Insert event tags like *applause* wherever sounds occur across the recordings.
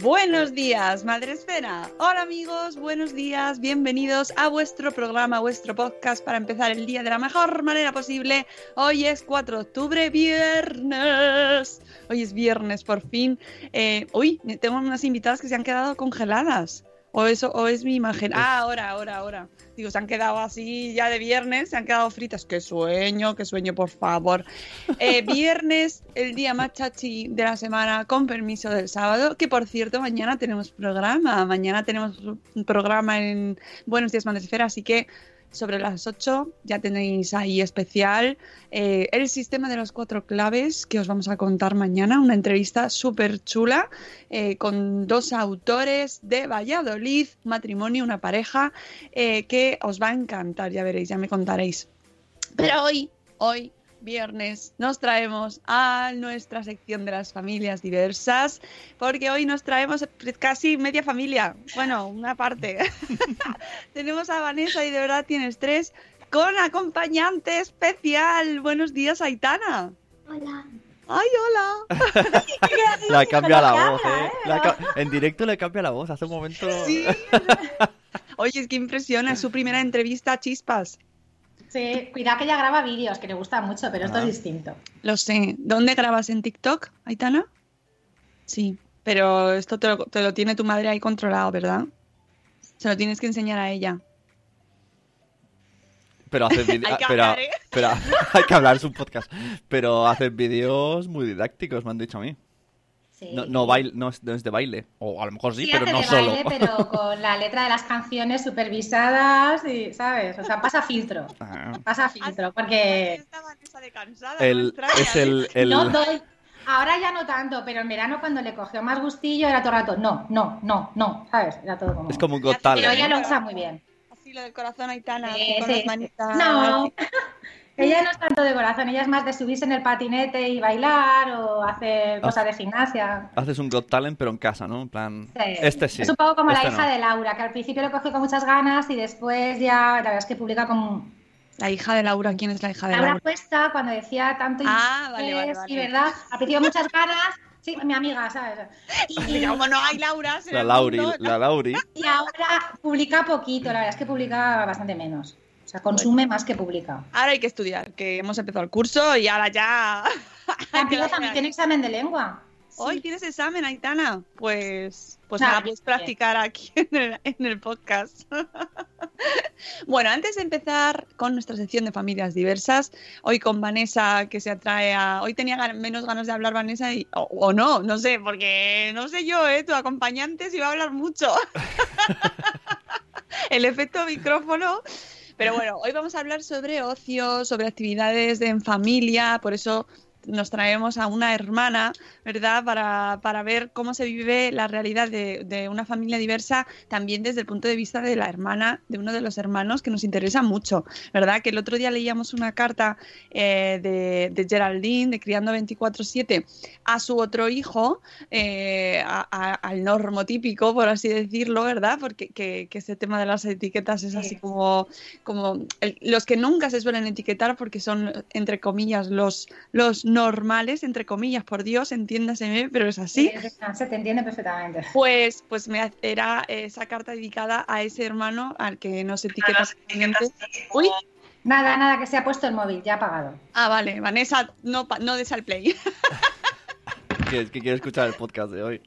Buenos días, Madre Esfera. Hola amigos, buenos días, bienvenidos a vuestro programa, vuestro podcast para empezar el día de la mejor manera posible. Hoy es 4 de octubre, viernes. Hoy es viernes, por fin. Eh, uy, tengo unas invitadas que se han quedado congeladas. O eso, o es mi imagen. Ah, ahora, ahora, ahora. Digo, se han quedado así ya de viernes, se han quedado fritas. Qué sueño, qué sueño, por favor. *laughs* Eh, viernes, el día más chachi de la semana, con permiso del sábado. Que por cierto, mañana tenemos programa. Mañana tenemos un programa en Buenos Días Mandesfera, así que sobre las 8 ya tenéis ahí especial eh, el sistema de las cuatro claves que os vamos a contar mañana. Una entrevista súper chula eh, con dos autores de Valladolid, matrimonio, una pareja eh, que os va a encantar, ya veréis, ya me contaréis. Pero hoy, hoy, viernes, nos traemos a nuestra sección de las familias diversas, porque hoy nos traemos casi media familia, bueno, una parte. *laughs* Tenemos a Vanessa y de verdad tienes tres con acompañante especial. Buenos días, Aitana. Hola. ¡Ay, hola! *laughs* La cambia la voz, ¿eh? La ca- en directo le cambia la voz. Hace un momento. Sí. *laughs* Oye, es que impresiona, es su primera entrevista a Chispas. Sí, cuidado que ella graba vídeos, que le gusta mucho, pero esto Ah. es distinto. Lo sé. ¿Dónde grabas en TikTok, Aitana? Sí, pero esto te lo, te lo tiene tu madre ahí controlado, ¿verdad? Se lo tienes que enseñar a ella. Pero hace *laughs* vídeos. Hay que pero, hablar, ¿eh? pero *laughs* hay que hablar, es un podcast. Pero hacen vídeos muy didácticos, me han dicho a mí. Sí. No, no, bail- no, es, no es de baile. O a lo mejor sí, Sí, pero hace no de solo. baile, pero *laughs* con la letra de las canciones supervisadas y, ¿sabes? O sea, pasa filtro. Ah. Pasa filtro, porque El, es el. el- no doy. Ahora ya no tanto, pero en verano cuando le cogió más gustillo era todo el rato, no, no, no, no, ¿sabes? Era todo como... es como un Pero Got Talent. Pero ella lo usa muy bien. Así lo del corazón, Aitana, Sí, así con sí, las sí. manitas. No, ella no es tanto de corazón, ella es más de subirse en el patinete y bailar o hacer cosas de gimnasia. Haces un Got Talent, pero en casa, ¿no? En plan. Sí. Este sí. Es un poco como este la hija no. de Laura, que al principio le cogió con muchas ganas y después ya, la verdad es que publica con La hija de Laura, ¿quién es la hija de Laura Laura? Cuesta cuando decía tanto Ah, vale, vale, inglés vale. y verdad, al principio muchas ganas, sí, mi amiga, ¿sabes? *laughs* Y, Como no hay Laura, La Lauri, la Lauri. y ahora publica poquito, la verdad es que publica bastante menos. O sea, consume más que publica. Ahora hay que estudiar, que hemos empezado el curso y ahora ya. *laughs* También, también tiene examen de lengua. Hoy tienes examen, Aitana. Pues, pues Nada, nada, puedes practicar aquí *laughs* en el, en el podcast. *laughs* bueno, antes de empezar con nuestra sección de familias diversas, hoy con Vanessa, que se atrae a. Hoy tenía gan- menos ganas de hablar Vanessa y, o, o no, no sé, porque no sé yo, ¿eh? Tu acompañante si va a hablar mucho. el efecto micrófono. Pero bueno, hoy vamos a hablar sobre ocio, sobre actividades de- en familia, por eso nos traemos a una hermana, ¿verdad? Para, para ver cómo se vive la realidad de, de una familia diversa, también desde el punto de vista de la hermana, de uno de los hermanos, que nos interesa mucho, ¿verdad? Que el otro día leíamos una carta eh, de, de Geraldine, de Criando 24-7, a su otro hijo, eh, a- a- al normotípico, por así decirlo, ¿verdad? Porque que, que ese tema de las etiquetas es así como, como el- los que nunca se suelen etiquetar porque son, entre comillas, los, los normales, entre comillas, por Dios, entiéndaseme, pero es así. Se te entiende perfectamente. Pues, pues me ha- era esa carta dedicada a ese hermano al que no se etiqueta. Uy, Nada, nada, que se ha puesto el móvil, ya apagado. ah, vale, Vanessa, no, no des al play. *laughs* Que, que quiere escuchar el podcast de hoy.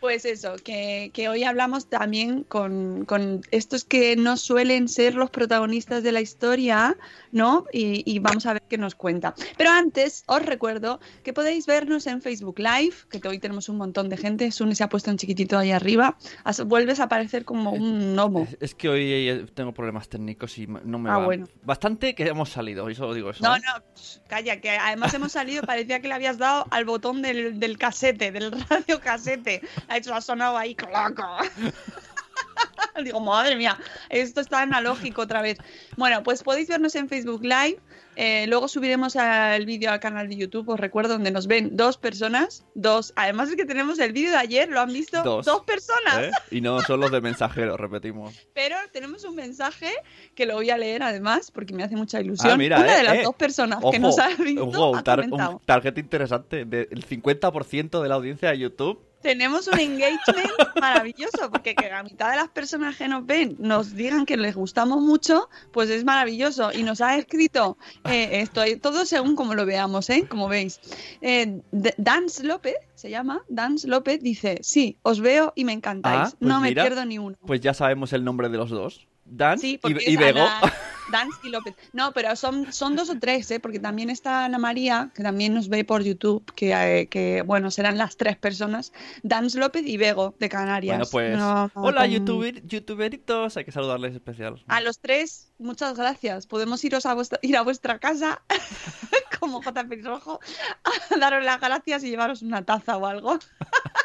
Pues eso, que, que hoy hablamos también con, con estos que no suelen ser los protagonistas de la historia, ¿no? Y, y vamos a ver qué nos cuenta. Pero antes, os recuerdo que podéis vernos en Facebook Live, que hoy tenemos un montón de gente. Sune se ha puesto un chiquitito ahí arriba. As- vuelves a aparecer como un gnomo. Es, es que hoy eh, tengo problemas técnicos y no me Ah, va. bueno. Bastante que hemos salido, y solo digo eso. No, ¿eh? no, calla, que además hemos salido, parecía que le habías dado al botón del, del casete, del *laughs* radio casete. Ha hecho, ha sonado ahí, cloco. *laughs* Digo, madre mía, esto está analógico otra vez. Bueno, pues podéis vernos en Facebook Live. eh, luego subiremos el vídeo al canal de YouTube, os recuerdo, donde nos ven dos personas. Dos. Además es que tenemos el vídeo de ayer, lo han visto Dos. personas. ¿Eh? Y no son los de mensajeros, repetimos. *laughs* Pero tenemos un mensaje que lo voy a leer además, porque me hace mucha ilusión. Ah, mira, Una eh, de las eh. dos personas que Ojo, nos ha visto ojo, ha tar- comentado. un tarjeta interesante. de- el 50% de la audiencia de YouTube. Tenemos un engagement *laughs* maravilloso, porque que la mitad de las personas que nos ven nos digan que les gustamos mucho, pues es maravilloso. Y nos ha escrito eh, esto, todo según como lo veamos, ¿eh? Como veis. Eh, Dance López, se llama, Dance López, dice, sí, os veo y me encantáis, Ah, pues no me pierdo ni uno. Pues ya sabemos el nombre de los dos. Dan Sí, y, y Bego. *laughs* Dance y López. No, pero son, son dos o tres, ¿eh? porque también está Ana María, que también nos ve por YouTube, que, eh, que bueno, serán las tres personas. Dance López y Bego, de Canarias. Bueno, pues. No, hola, con- youtuber, youtuberitos. Hay que saludarles especial. A los tres, muchas gracias. Podemos iros a vuestra, ir a vuestra casa, *laughs* como J. Rojo, a daros las gracias y llevaros una taza o algo. *laughs*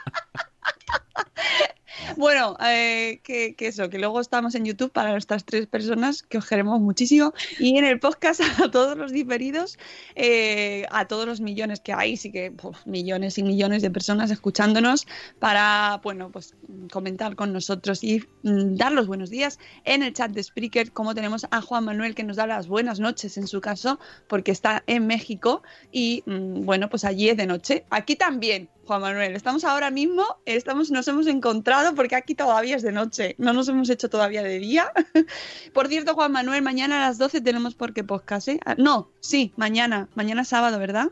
Bueno, eh, que, eso, que luego estamos en YouTube para nuestras tres personas, que os queremos muchísimo, y en el podcast *laughs* a todos los diferidos, eh, a todos los millones que hay, sí que millones y millones de personas escuchándonos para, bueno, pues comentar con nosotros y mm, dar los buenos días en el chat de Spreaker, como tenemos a Juan Manuel que nos da las buenas noches en su caso, porque está en México y, mm, bueno, pues allí es de noche. Aquí también, Juan Manuel. Estamos ahora mismo, estamos, nos hemos encontrado porque aquí todavía es de noche, no nos hemos hecho todavía de día. *laughs* Por cierto, Juan Manuel, mañana a las 12 tenemos por qué podcast, ¿eh? Ah, No, sí, mañana, mañana sábado, ¿verdad?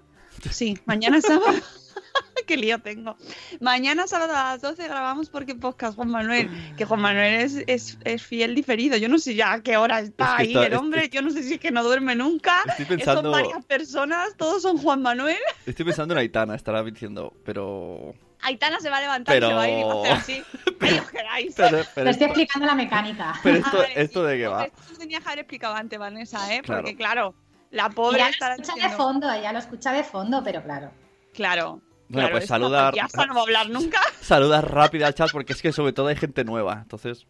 Sí, mañana sábado. *laughs* *laughs* Qué lío tengo. Mañana sábado a las 12 grabamos porque podcast Juan Manuel, que Juan Manuel es, es, es fiel diferido. Yo no sé ya a qué hora está Es que ahí está- el hombre, yo no sé si es que no duerme nunca. Estoy pensando- Son varias personas, todos son Juan Manuel. Estoy pensando en Aitana, estará diciendo, pero. Aitana se va a levantar Pero- y se va a ir *laughs* y va a hacer así. Pero, pero Te estoy esto, explicando la mecánica. pero esto, vale, esto sí. de qué va. Esto lo tenías que haber explicado antes, Vanessa, ¿eh? Claro. Porque, claro, la pobre Ella lo escucha de diciendo... fondo, ella lo escucha de fondo, pero claro. Claro. Bueno, claro, pues saludar- payasa, no va a hablar nunca. Saluda rápido al chat porque es que sobre todo hay gente nueva. Entonces,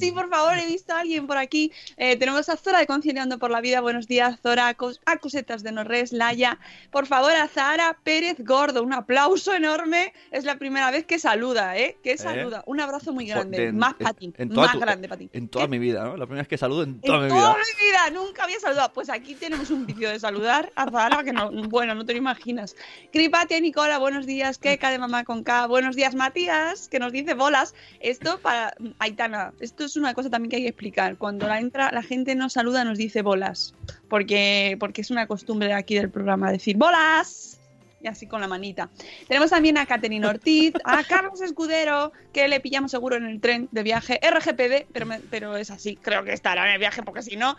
Sí, por favor, he visto a alguien por aquí. Eh, tenemos a Zora de Conciliando por la Vida. Buenos días, Zora. A Cosetas de Norres, Laya. Por favor, a Zahara Pérez Gordo. Un aplauso enorme. Es la primera vez que saluda, ¿eh? Que saluda. Un abrazo muy grande. en- Más en- para ti. en toda Más tu- grande para ti. en toda ¿Eh? mi vida, ¿no? La primera vez que saludo en En toda mi toda vida. mi vida, nunca había saludado. Pues aquí tenemos un vídeo de saludar a Zahara que no, bueno, no te lo imaginas. Cripatia, Nicola, buenos días. Keka de mamá con K, buenos días, Matías, que nos dice bolas. Esto para Aitana, esto es una cosa también que hay que explicar. Cuando la entra, la gente nos saluda, nos dice bolas. Porque, porque es una costumbre aquí del programa decir bolas. Y así con la manita. Tenemos también a Catherine Ortiz, a *laughs* Carlos Escudero, que le pillamos seguro en el tren de viaje RGPD, pero, me- pero es así, creo que estará en el viaje, porque si no,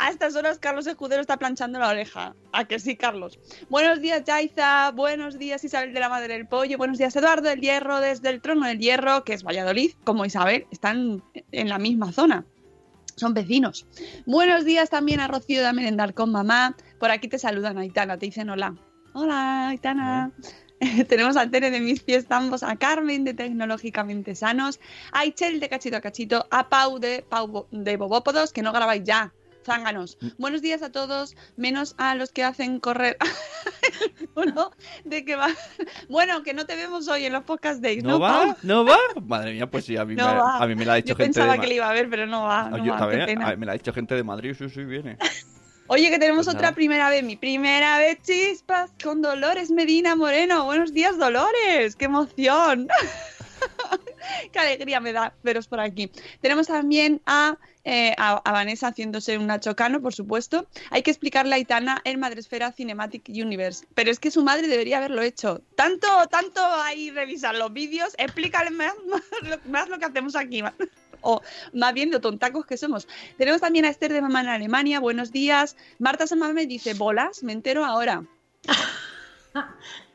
a estas horas Carlos Escudero está planchando la oreja. ¿A que sí, Carlos? Buenos días, Yaiza. Buenos días, Isabel de la Madre del Pollo. Buenos días, Eduardo del Hierro, desde el Trono del Hierro, que es Valladolid, como Isabel, están en la misma zona. Son vecinos. Buenos días también a Rocío de Merendar con mamá. Por aquí te saludan, Aitana, te dicen hola. Hola, Aitana. *laughs* Tenemos a Tere de Mis Pies Tambos, a Carmen de Tecnológicamente Sanos, a Ichel de Cachito a Cachito, a Pau de, Pau de Bobópodos, que no grabáis ya. Zánganos. Buenos días a todos, menos a los que hacen correr. *laughs* Uno de que va. Bueno, que no te vemos hoy en los podcast days, ¿no? ¿No va? Pau? ¿No va? Madre mía, pues sí, a mí, No me, va. a mí me la ha dicho Yo gente pensaba de que le iba a ver, pero no va. No yo va, también, qué pena. a mí me la ha dicho gente de Madrid, sí, sí, viene. *laughs* Oye, que tenemos Pues otra primera vez, mi primera vez chispas con Dolores Medina Moreno. Buenos días, Dolores, qué emoción. *laughs* qué alegría me da veros por aquí. Tenemos también a, eh, Vanessa haciéndose un Nacho Cano, por supuesto. Hay que explicarle a Aitana el Madresfera Cinematic Universe. Pero es que su madre debería haberlo hecho. Tanto, tanto ahí revisar los vídeos, explícale más, *laughs* lo- que hacemos aquí. *laughs* O más bien lo tontacos que somos. Tenemos también a Esther de Mamá en Alemania. Buenos días. Marta Samame dice, bolas, me entero ahora. *laughs*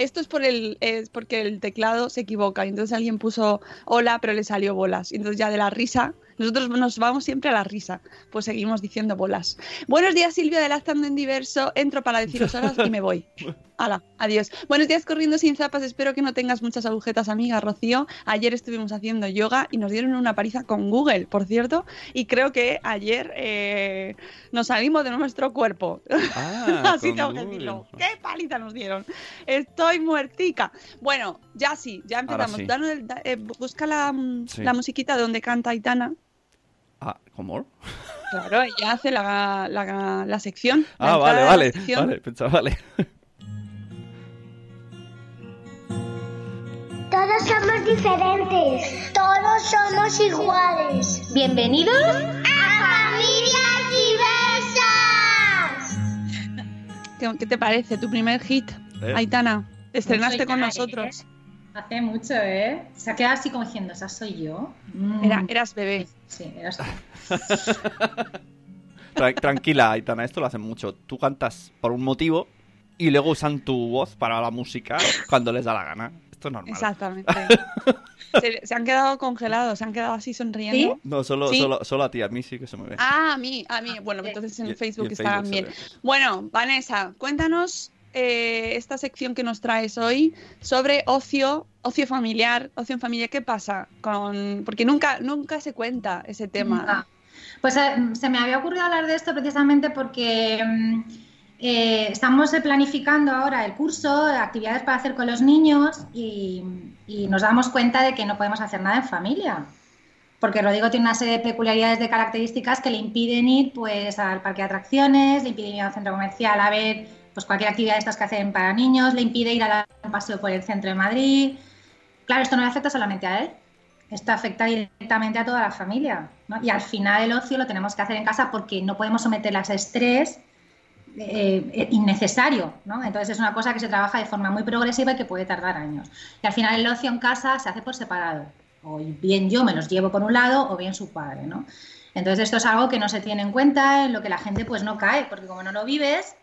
Esto es, por el, es porque el teclado se equivoca. y Entonces alguien puso hola, pero le salió bolas. Y Entonces ya de la risa, nosotros nos vamos siempre a la risa. Pues seguimos diciendo bolas. Buenos días, Silvia de Lactando en Diverso. Entro para deciros horas y me voy. *laughs* Hala, adiós. Buenos días, corriendo sin zapas. Espero que no tengas muchas agujetas, amiga Rocío. Ayer estuvimos haciendo yoga y nos dieron una paliza con Google, por cierto. Y creo que ayer eh, nos salimos de nuestro cuerpo. Ah, *laughs* Así tengo que decirlo. ¡Qué paliza nos dieron! Estoy muertica. Bueno, ya sí, ya empezamos. sí. Eh, busca la, mm, Sí. la musiquita donde canta Aitana. Ah, ¿cómo? Claro, ella hace la, la, la sección. la Ah, vale, vale, sección. vale, pensaba, vale. Todos somos diferentes. Todos somos iguales. Bienvenidos ¡A familias diversas! ¿Qué, qué te parece tu primer hit, Eh. Aitana? Estrenaste con nosotros. Hace mucho, ¿eh? Se ha quedado así como diciendo, esa soy yo. Mm. Era, eras bebé. Sí, eras tú. *laughs* Tra- tranquila, Aitana, esto lo hacen mucho. Tú cantas por un motivo y luego usan tu voz para la música cuando les da la gana. Esto es normal. Exactamente. *laughs* se, se han quedado congelados, se han quedado así sonriendo. No, solo, Sí. solo, solo a ti, a mí sí que se me ve. Ah, a mí, a mí. Bueno, entonces en Y- y Facebook en Facebook bien. Bueno, Vanessa, cuéntanos eh, esta sección que nos traes hoy sobre ocio, ocio familiar, ocio en familia. ¿Qué pasa con? Porque nunca, nunca se cuenta ese tema. Pues eh, se me había ocurrido hablar de esto precisamente porque mm, eh, estamos planificando ahora el curso, actividades para hacer con los niños y, y nos damos cuenta de que no podemos hacer nada en familia. Porque Rodrigo tiene una serie de peculiaridades de características que le impiden ir pues al parque de atracciones, le impiden ir al centro comercial a ver pues cualquier actividad de estas que hacen para niños, le impide ir a un paseo por el centro de Madrid. Claro, esto no le afecta solamente a él, esto afecta directamente a toda la familia. Y al final el ocio lo tenemos que hacer en casa porque no podemos someterlas a estrés eh, eh, innecesario. ¿no? Entonces es una cosa que se trabaja de forma muy progresiva y que puede tardar años. Y al final el ocio en casa se hace por separado. O bien yo me los llevo por un lado o bien su padre. ¿no? Entonces esto es algo que no se tiene en cuenta, en lo que la gente pues no cae, porque como no lo vives,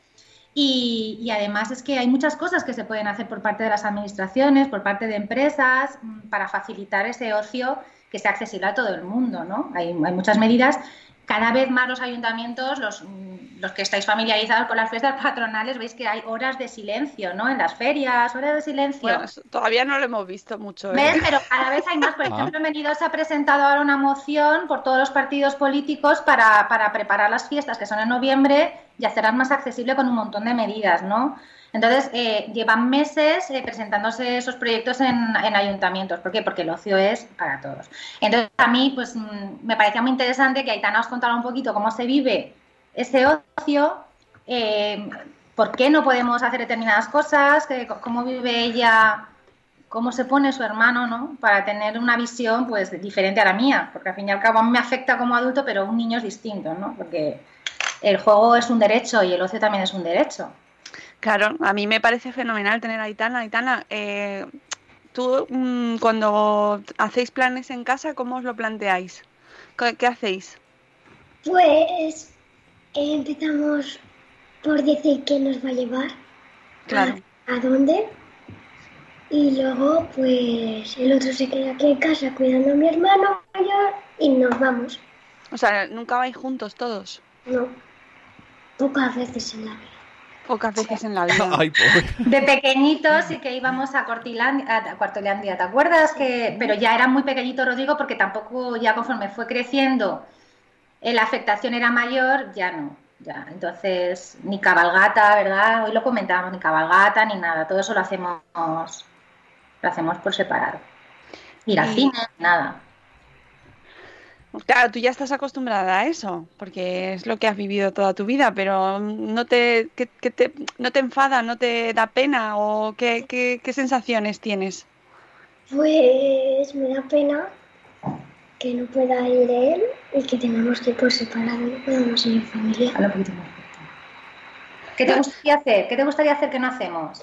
y, y además es que hay muchas cosas que se pueden hacer por parte de las administraciones, por parte de empresas, mm, para facilitar ese ocio que sea accesible a todo el mundo, ¿no? Hay, hay muchas medidas. Cada vez más los ayuntamientos, los, mm, los que estáis familiarizados con las fiestas patronales, veis que hay horas de silencio, ¿no? En las ferias, horas de silencio. Bueno, todavía no lo hemos visto mucho. ¿eh? ¿Ves? Pero cada vez hay más. Por Ah. ejemplo, se ha presentado ahora una moción por todos los partidos políticos para, para preparar las fiestas que son en noviembre y hacerlas más accesible con un montón de medidas, ¿no? Entonces, eh, llevan meses eh, presentándose esos proyectos en, en ayuntamientos. ¿Por qué? Porque el ocio es para todos. Entonces, a mí, pues, mm, me parecía muy interesante que Aitana os contara un poquito cómo se vive ese ocio, eh, por qué no podemos hacer determinadas cosas, cómo vive ella cómo se pone su hermano, ¿no? Para tener una visión, pues, diferente a la mía, porque al fin y al cabo a me afecta como adulto, pero un niño es distinto, ¿no? Porque el juego es un derecho y el ocio también es un derecho. Claro, a mí me parece fenomenal tener a Aitana. Aitana, eh, tú mm, cuando hacéis planes en casa, ¿cómo os lo planteáis? ¿Qué, qué hacéis? Pues eh, empezamos por decir quién nos va a llevar. Claro. ¿A, a dónde? Y luego, pues el otro se queda aquí en casa cuidando a mi hermano mayor y nos vamos. O sea, nunca vais juntos todos. No, pocas veces en la vida. Pocas veces en la vida. Ay, pobre. De pequeñitos sí que íbamos a Cortilandia, a Cuartolandia, ¿te acuerdas? que Pero ya era muy pequeñito Rodrigo porque tampoco ya conforme fue creciendo eh, la afectación era mayor, ya no. Ya, entonces, ni cabalgata, ¿verdad? Hoy lo comentábamos, ni cabalgata, ni nada. Todo eso lo hacemos, lo hacemos por separado. Ir al Y- cine, nada. Claro, tú ya estás acostumbrada a eso, porque es lo que has vivido toda tu vida, pero no te, que- que te, no te enfada, no te da pena o qué, qué, qué sensaciones tienes. Pues me da pena que no pueda ir él y que tengamos que ir por separado, no podemos ir en familia. ¿Qué te gustaría hacer? ¿Qué te gustaría hacer que no hacemos?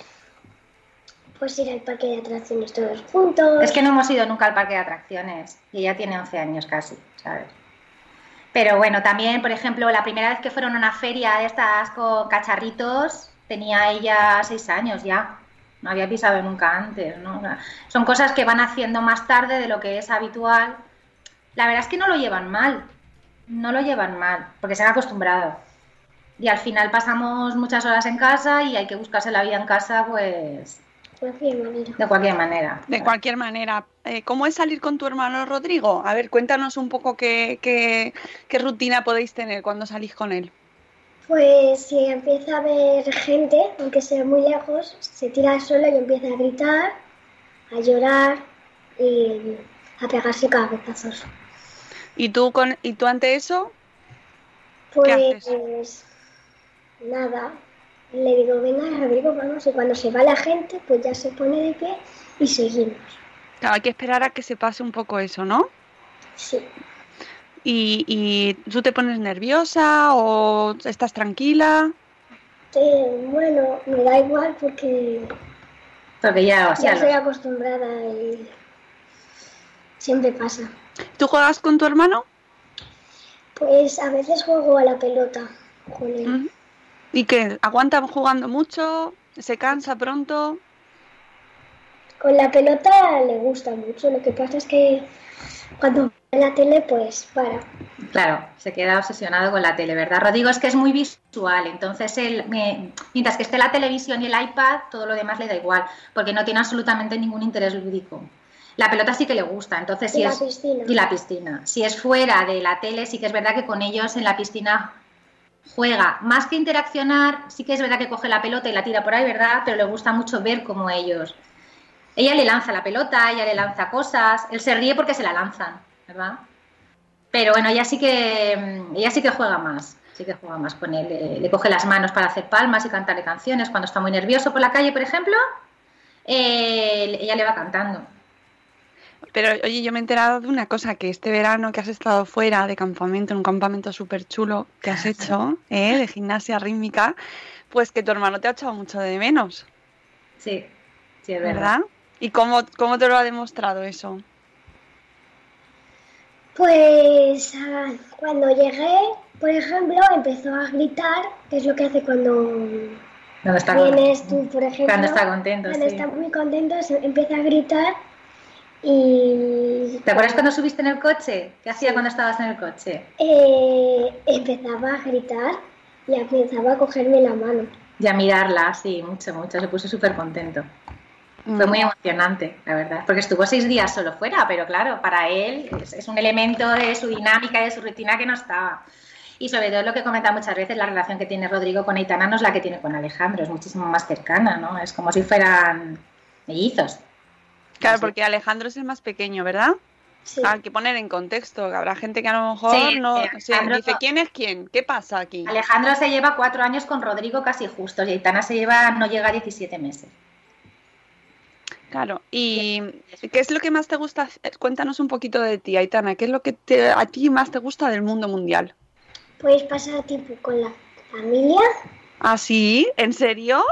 Pues ir al parque de atracciones todos juntos. Es que no hemos ido nunca al parque de atracciones y ella tiene 11 años casi, ¿sabes? Pero bueno, también, por ejemplo, la primera vez que fueron a una feria de estas con cacharritos, tenía ella 6 años ya. No había pisado nunca antes, ¿no? Son cosas que van haciendo más tarde de lo que es habitual. La verdad es que no lo llevan mal, no lo llevan mal, porque se han acostumbrado. Y al final pasamos muchas horas en casa y hay que buscarse la vida en casa, pues, cualquier manera. de cualquier manera. De cualquier manera, eh, ¿cómo es salir con tu hermano Rodrigo? A ver, cuéntanos un poco qué, qué, qué rutina podéis tener cuando salís con él. Pues si empieza a ver gente, aunque sea muy lejos, se tira al suelo y empieza a gritar, a llorar y a pegarse cabezazos. ¿Y tú, con, y tú ante eso? Pues nada, le digo, venga Rodrigo, vamos, y cuando se va la gente, pues ya se pone de pie y seguimos. Claro, hay que esperar a que se pase un poco eso, ¿no? Sí. ¿Y, y tú te pones nerviosa o estás tranquila? Eh, bueno, me da igual porque Porque ya, o sea, ya estoy acostumbrada y siempre pasa. ¿Tú juegas con tu hermano? Pues a veces juego a la pelota con él. ¿Y qué? ¿Aguanta jugando mucho? ¿Se cansa pronto? Con la pelota le gusta mucho, lo que pasa es que cuando ve la tele pues para. Claro, se queda obsesionado con la tele, ¿verdad? Rodrigo es que es muy visual, entonces él, me- mientras que esté la televisión y el iPad, todo lo demás le da igual, porque no tiene absolutamente ningún interés lúdico. La pelota sí que le gusta, entonces Y si la es piscina. y la piscina. Si es fuera de la tele, sí que es verdad que con ellos en la piscina juega. Más que interaccionar, sí que es verdad que coge la pelota y la tira por ahí, ¿verdad? Pero le gusta mucho ver cómo ellos. Ella le lanza la pelota, ella le lanza cosas, él se ríe porque se la lanzan, ¿verdad? Pero bueno, ella sí que ella sí que juega más, sí que juega más con él. Le, le coge las manos para hacer palmas y cantarle canciones. Cuando está muy nervioso por la calle, por ejemplo, eh, ella le va cantando. Pero oye, yo me he enterado de una cosa, que este verano que has estado fuera de campamento, en un campamento súper chulo que has *laughs* hecho, ¿eh? de gimnasia rítmica, pues que tu hermano te ha echado mucho de menos, Sí, sí, es verdad. ¿verdad? ¿Y cómo, cómo te lo ha demostrado eso? Pues cuando llegué, por ejemplo, empezó a gritar, que es lo que hace cuando Cuando está vienes tú, por ejemplo. Cuando está contento, Cuando sí. está muy contento, se empieza a gritar y ¿Te acuerdas cuando subiste en el coche? ¿Qué hacía cuando estabas en el coche? eh, empezaba a gritar y empezaba a cogerme la mano. Y a mirarla, sí, mucho, mucho. Se puso súper contento. Fue muy emocionante, la verdad. Porque estuvo seis días solo fuera, pero claro, para él es, es un elemento de su dinámica, de su rutina que no estaba. Y sobre todo lo que comenta muchas veces, la relación que tiene Rodrigo con Aitana no es la que tiene con Alejandro, es muchísimo más cercana, ¿no? Es como si fueran mellizos. Claro, porque Alejandro es el más pequeño, ¿verdad? Sí. Hay que poner en contexto, que habrá gente que a lo mejor Sí, no sí, se Alejandro- dice quién es quién, qué pasa aquí. Alejandro se lleva cuatro años con Rodrigo casi justos y Aitana se lleva, no llega a 17 meses. Claro, y ¿qué es lo que más te gusta? hacer? Cuéntanos un poquito de ti, Aitana, ¿qué es lo que te- a ti más te gusta del mundo mundial? Puedes pasar tiempo con la familia, ¿Ah, sí? ¿En serio?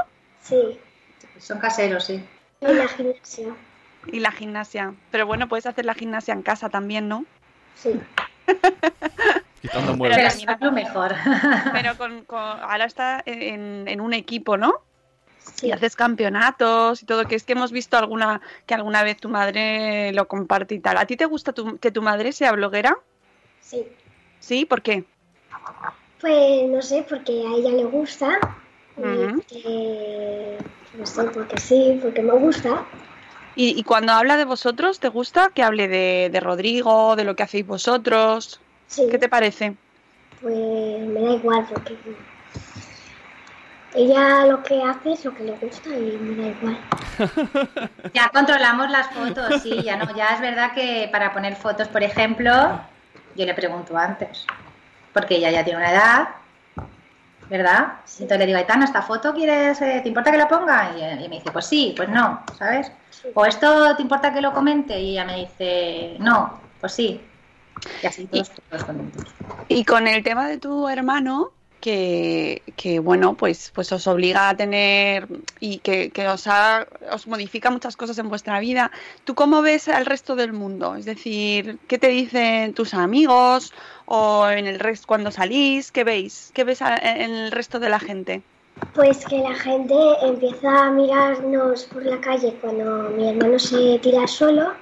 sí, Son caseros, sí. en la gimnasia, Y la gimnasia. Pero bueno, puedes hacer la gimnasia en casa también, ¿no? sí. *laughs* Quitando Pero muebles. Pero es lo mejor. *laughs* Pero con, con- ahora está en, en un equipo, ¿no? Sí. Y haces campeonatos y todo, que es que hemos visto alguna que alguna vez tu madre lo comparte y tal. ¿A ti te gusta tu- que tu madre sea bloguera? Sí. ¿Sí? ¿Por qué? Pues no sé, porque a ella le gusta. Que, no sé, porque sí, porque me gusta. Y, y cuando habla de vosotros, ¿te gusta que hable de, de Rodrigo, de lo que hacéis vosotros? Sí. ¿Qué te parece? Pues me da igual porque ella lo que hace es lo que le gusta y me da igual. *laughs* Ya controlamos las fotos, sí, ya no. Ya es verdad que para poner fotos, por ejemplo, yo le pregunto antes, porque ella ya tiene una edad, ¿verdad? Entonces le digo, Aitana, ¿esta foto quieres, eh, te importa que la ponga? Y, y me dice, pues sí, pues no, ¿sabes? O esto te importa que lo comente y ella me dice, no, pues sí. Y así todos, todos contentos. Y con el tema de tu hermano, que, que, bueno, pues, pues os obliga a tener y que, que os, ha- os modifica muchas cosas en vuestra vida, ¿tú cómo ves al resto del mundo? Es decir, ¿qué te dicen tus amigos o en el resto cuando salís? ¿Qué veis? ¿Qué ves a- en el resto de la gente? Pues que la gente empieza a mirarnos por la calle cuando mi hermano se tira solo.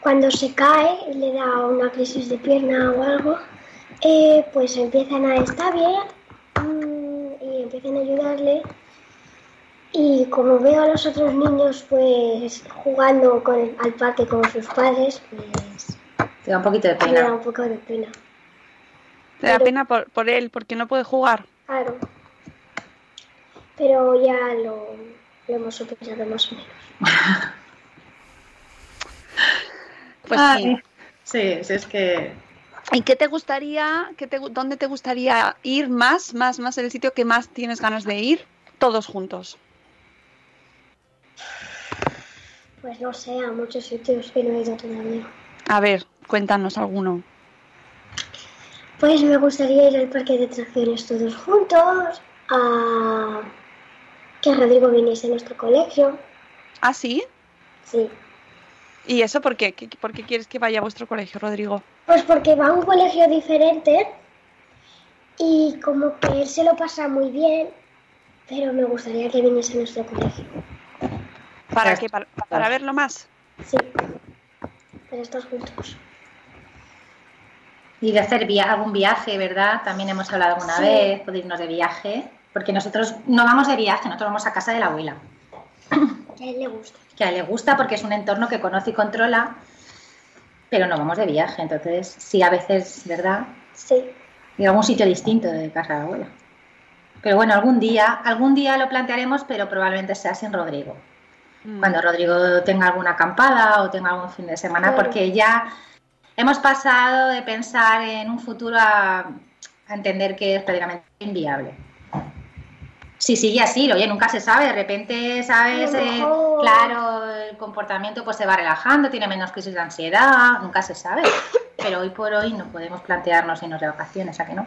Cuando se cae y le da una crisis de pierna o algo, eh, pues empiezan a estar bien mm, y empiezan a ayudarle. Y como veo a los otros niños pues jugando con, al parque con sus padres, pues Te da un poquito de me da pena. un poco de pena. ¿Te da pena por, por él porque no puede jugar? Claro. Pero ya lo, lo hemos superado más o menos. *laughs* Pues Ay, sí. Sí, sí, es que ¿Y qué te gustaría, qué te, dónde te gustaría ir más, más, más, el sitio que más tienes ganas de ir, todos juntos? Pues no sé, a muchos sitios que no he ido todavía. A ver, cuéntanos alguno. Pues me gustaría ir al parque de atracciones todos juntos, a que Rodrigo viniese a nuestro colegio. ¿Ah, sí? Sí. ¿Y eso por qué? ¿Qué- ¿Por qué quieres que vaya a vuestro colegio, Rodrigo? Pues porque va a un colegio diferente y como que él se lo pasa muy bien, pero me gustaría que viniese a nuestro colegio. ¿Para qué? ¿Para, para verlo más? Sí, para estar juntos. Y de hacer via- algún viaje, ¿verdad? También hemos hablado alguna Sí. vez, poder irnos de viaje, porque nosotros no vamos de viaje, nosotros vamos a casa de la abuela, Que a él le gusta. que a él le gusta porque es un entorno que conoce y controla, pero no vamos de viaje, entonces sí, a veces, ¿verdad? Sí. Ir a algún sitio distinto de casa de la abuela. Pero bueno, algún día, algún día lo plantearemos, pero probablemente sea sin Rodrigo. Mm. Cuando Rodrigo tenga alguna acampada o tenga algún fin de semana, Claro. porque ya hemos pasado de pensar en un futuro a, a entender que es prácticamente inviable. Si sigue así, oye, nunca se sabe, de repente, ¿sabes? Eh, claro, el comportamiento pues se va relajando, tiene menos crisis de ansiedad, nunca se sabe. Pero hoy por hoy no podemos plantearnos irnos de vacaciones, ¿a que no?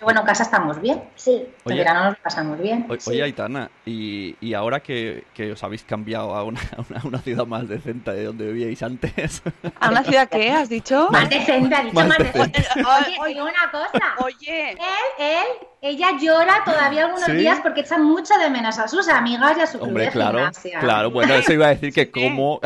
Bueno, en casa estamos bien, Sí. en Oye. verano nos pasamos bien. O- Oye, Aitana, y, y ahora que, que os habéis cambiado a una, a una, a una ciudad más decente de donde vivíais antes, *laughs* ¿A una ciudad qué has dicho? Más decente, ha dicho Más más, decente. decente. *laughs* Oye, digo una cosa. Oye, Él, él, ella llora todavía algunos ¿Sí? días porque echa mucho de menos a sus amigas y a su club hombre, de claro, gimnasia. claro, bueno, eso iba a decir *laughs* que como...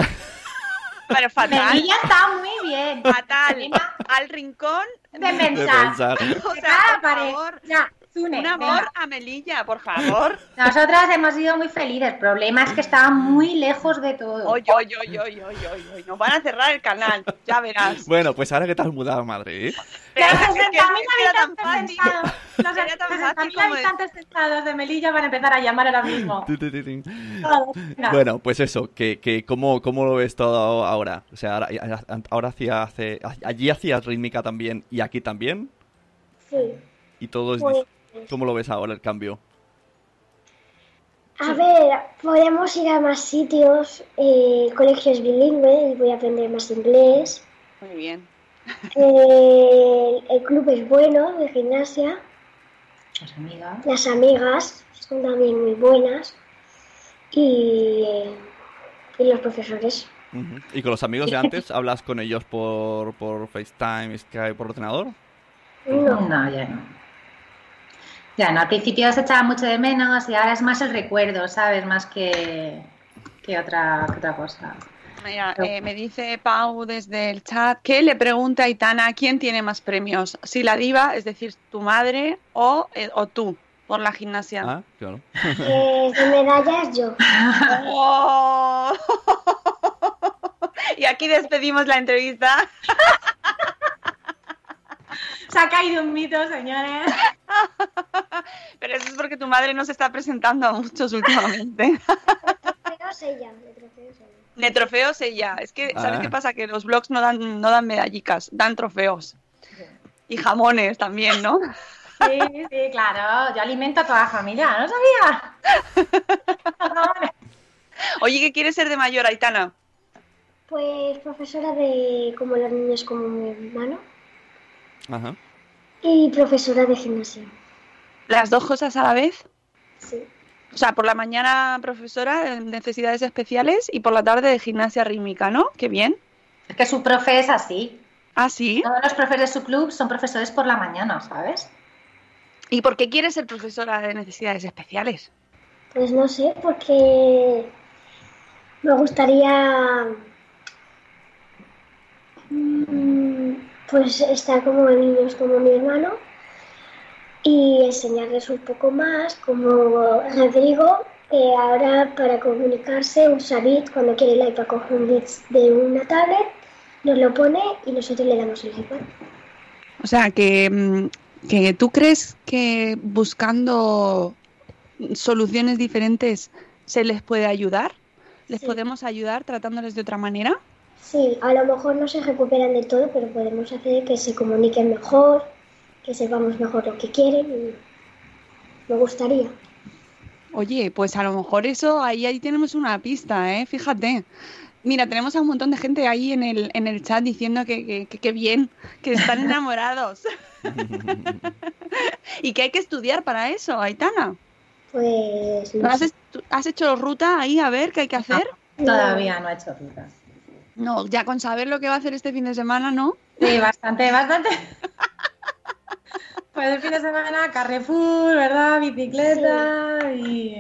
pero fatal. Melilla está muy bien. Fatal. Al rincón. de de pensar. pensar. O sea, por favor. Ya, Un amor venga. a Melilla, por favor. *laughs* Nosotras hemos sido muy felices. El problema es que estaba muy lejos de todo. Oye, oye, oye, oye, oye, oye, Nos van a cerrar el canal, ya verás. Bueno, pues ahora que te has mudado a Madrid, Pero Los es que- es que 60.000 era tan habitantes fácil. censados, los Era tan fácil 60.000 *laughs* como- habitantes censados de Melilla van a empezar a llamar ahora mismo. *laughs* Bueno, pues eso, que, que cómo, cómo lo ves todo ahora. O sea, ahora, ahora hacía, hace, allí hacías rítmica también y aquí también. Sí. Y todo es... Pues, ¿Cómo lo ves ahora el cambio? a ver, podemos ir a más sitios. eh, el colegio es bilingüe y voy a aprender más inglés. Muy bien. Eh, el club es bueno de gimnasia. Pues, amiga. Las amigas son también muy buenas. Y, y los profesores. ¿Y con los amigos de antes *laughs* hablas con ellos por, por FaceTime, Skype, por ordenador? No. No, ya no. Ya no, al principio se echaba mucho de menos y ahora es más el recuerdo, ¿sabes? Más que, que, otra, que otra cosa. Mira, eh, me dice Pau desde el chat que le pregunta a Aitana quién tiene más premios, si la diva, es decir, tu madre o, eh, o tú, por la gimnasia? Ah, claro. Eh, de medallas yo. *laughs* ¡Oh! *laughs* y aquí despedimos la entrevista. *laughs* Se ha caído un mito, señores. *laughs* Pero eso es porque tu madre no se está presentando a muchos últimamente. *laughs* *laughs* Trofeos ella, de trofeos ella. De trofeos ella. Es que, ¿sabes Ah. qué pasa? Que los blogs no dan, no dan medallicas, dan trofeos. Y jamones también, ¿no? Sí, sí, claro. Yo alimento a toda la familia, ¿no sabía? Oye, ¿qué quieres ser de mayor, Aitana? Pues profesora de como los niños como mi hermano Ajá. y profesora de gimnasia. ¿Las dos cosas a la vez? Sí. O sea, por la mañana profesora de necesidades especiales y por la tarde de gimnasia rítmica, ¿no? Qué bien. Es que su profe es así. Ah, sí. Todos los profes de su club son profesores por la mañana, ¿sabes? ¿Y por qué quieres ser profesora de necesidades especiales? Pues no sé, porque me gustaría mm, pues estar como niños como mi hermano y enseñarles un poco más, como Rodrigo, que ahora para comunicarse usa Bit, cuando quiere el iPad coge un Bit de una tablet, nos lo pone y nosotros le damos el iPad. O sea, que, mm, que tú crees que buscando soluciones diferentes se les puede ayudar? ¿Les Sí. podemos ayudar tratándoles de otra manera? Sí, a lo mejor no se recuperan del todo, pero podemos hacer que se comuniquen mejor, que sepamos mejor lo que quieren y me gustaría. Oye, pues a lo mejor eso, ahí, ahí tenemos una pista, ¿eh? Fíjate. Mira, tenemos a un montón de gente ahí en el, en el chat diciendo que, que, que- que bien, que están *laughs* enamorados. *laughs* y que hay que estudiar para eso, Aitana. Pues no ¿Has, sé. estu- has hecho ruta ahí a ver qué hay que hacer? Todavía no ha hecho rutas. No, ya con saber lo que va a hacer este fin de semana, ¿no? Sí, bastante, bastante. Pues el fin de semana, Carrefour, ¿verdad? Bicicleta y...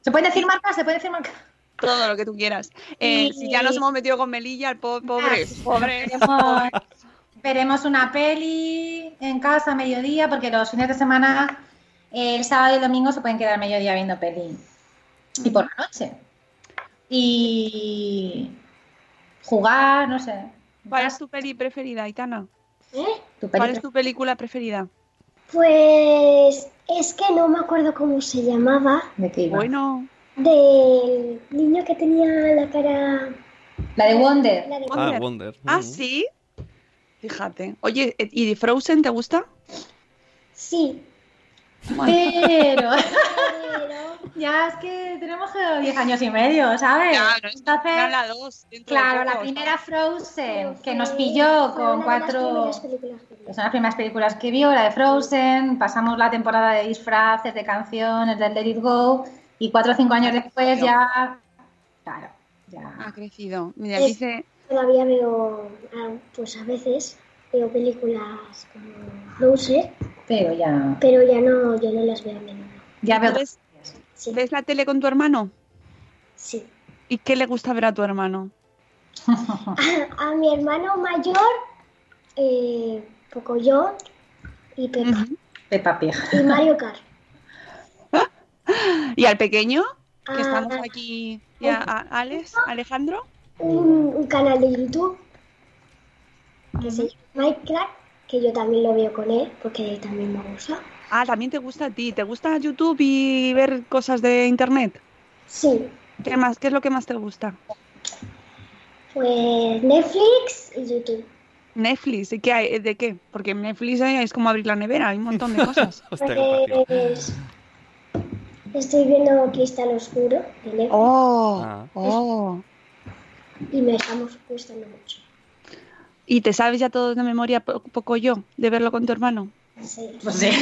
¿Se puede decir marca? ¿Se puede decir marca? Todo lo que tú quieras. Eh, Si ya nos hemos metido con Melilla, el po- pobre, Ah, pobre. Veremos, veremos una peli en casa a mediodía, porque los fines de semana, eh, el sábado y el domingo se pueden quedar a mediodía viendo peli. Y por la noche. Y jugar, no sé. ¿Cuál es tu peli preferida, Aitana? ¿Eh? Tu peli ¿Cuál es tu película preferida? Pues es que no me acuerdo cómo se llamaba, ¿De qué iba? Bueno, del niño que tenía la cara... La de Wonder. La de Ah, Wonder. Wonder. Ah, sí. Fíjate. Oye, ¿y de Frozen te gusta? Sí, Pero *laughs* pero... ya es que tenemos que 10 años y medio, ¿sabes? Entonces, la dos. de claro, la primera Frozen, que nos pilló fue con de cuatro... primeras películas que son las primeras películas que vio, la de Frozen, pasamos la temporada de disfraces, de canciones, del Let It Go, y cuatro o cinco años después ya, claro, Ha ya. crecido. Mira, Es- dice... Todavía veo, ah, pues a veces veo películas como Frozen, Pero ya, pero ya no, yo no las veo a menudo. ya veo. ¿Tú ves, Sí, ves la tele con tu hermano? sí. ¿Y qué le gusta ver a tu hermano? *laughs* A, a mi hermano mayor, eh, Pocoyo y Pepa. Peppa Pig. Y Mario Kart. *laughs* ¿Y al pequeño? Que Ah, estamos aquí... Ya, a- Alex, Alejandro. un, un canal de YouTube que se llama Minecraft, que yo también lo veo con él, porque él también me gusta. Ah, también te gusta a ti. ¿Te gusta YouTube y ver cosas de internet? Sí, ¿Qué más? ¿Qué es lo que más te gusta? pues Netflix y YouTube. Netflix. ¿Y qué hay? ¿De qué? Porque Netflix es como abrir la nevera, hay un montón de *laughs* cosas. Pues estoy viendo Cristal Oscuro de Netflix Oh, Ah. oh. y me estamos gustando mucho. ¿Y te sabes ya todo de memoria po- poco yo de verlo con tu hermano? Sí. Pues sí. *laughs*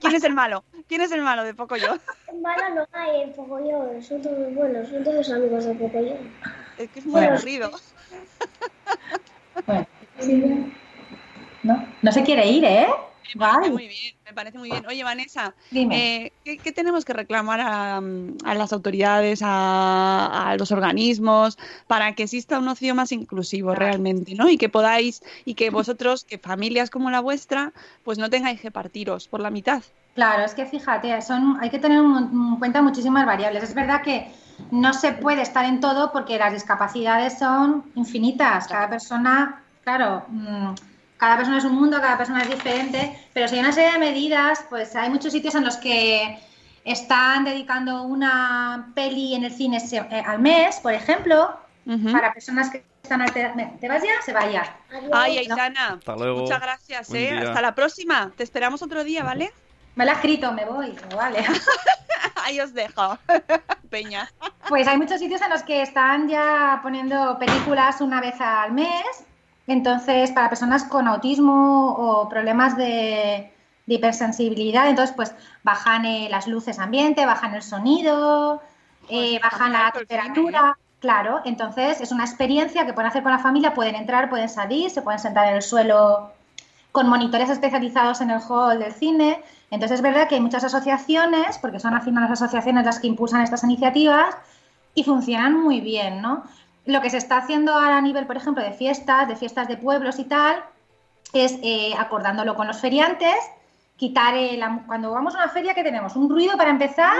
¿Quién es el malo? ¿Quién es el malo de poco yo? Malo no hay en Pocoyo, son todos buenos, son todos amigos de Pocoyo. Es que es muy Bueno. aburrido. Bueno, ¿no? No se quiere ir, ¿eh? Me parece muy bien, me parece muy bien. Oye, Vanessa, Dime. eh, ¿qué, qué tenemos que reclamar a, a las autoridades, a, a los organismos, para que exista un ocio más inclusivo realmente, ¿no? Y que podáis, y que vosotros, que familias como la vuestra, pues no tengáis que partiros por la mitad. Claro, es que fíjate, son, hay que tener en cuenta muchísimas variables. Es verdad que no se puede estar en todo porque las discapacidades son infinitas. Cada persona, claro, mm, cada persona es un mundo, cada persona es diferente, pero si hay una serie de medidas, pues hay muchos sitios en los que están dedicando una peli en el cine eh, al mes, por ejemplo, para personas que están alteradas. ¿Te vas ya? Se vaya. Ay, Aitana, Hasta luego. muchas gracias, ¿eh? Hasta la próxima. Te esperamos otro día, ¿vale? Me la ha escrito, me voy. Pero Vale. *laughs* Ahí os dejo. Peña. Pues hay muchos sitios en los que están ya poniendo películas una vez al mes. Entonces, para personas con autismo o problemas de, de hipersensibilidad, entonces pues bajan eh, las luces ambiente, bajan el sonido, eh, bajan la temperatura. Claro, entonces es una experiencia que pueden hacer con la familia, pueden entrar, pueden salir, se pueden sentar en el suelo con monitores especializados en el hall del cine. Entonces es verdad que hay muchas asociaciones, porque son al final las asociaciones las que impulsan estas iniciativas y funcionan muy bien, ¿no? Lo que se está haciendo ahora a nivel, por ejemplo, de fiestas, de fiestas de pueblos y tal, es eh, acordándolo con los feriantes, quitar eh, la- cuando vamos a una feria que tenemos un ruido para empezar,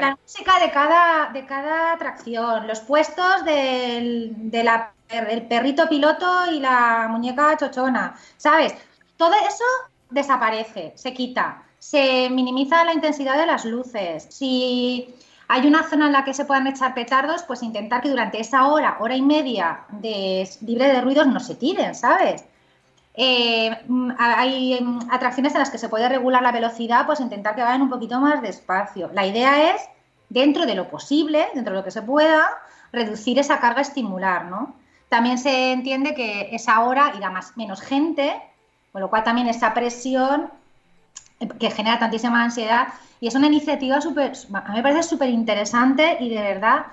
la música de cada, de cada atracción, los puestos del, de la- del perrito piloto y la muñeca chochona, ¿sabes? Todo eso desaparece, se quita, se minimiza la intensidad de las luces. Si hay una zona en la que se puedan echar petardos, pues intentar que durante esa hora, hora y media de libre de ruidos no se tiren, ¿sabes? Eh, mm, hay mm, atracciones en las que se puede regular la velocidad, pues intentar que vayan un poquito más despacio. La idea es, dentro de lo posible, dentro de lo que se pueda, reducir esa carga estimular, ¿no? También se entiende que esa hora irá más, menos gente, con lo cual también esa presión que genera tantísima ansiedad. Y es una iniciativa súper, a mí me parece súper interesante y de verdad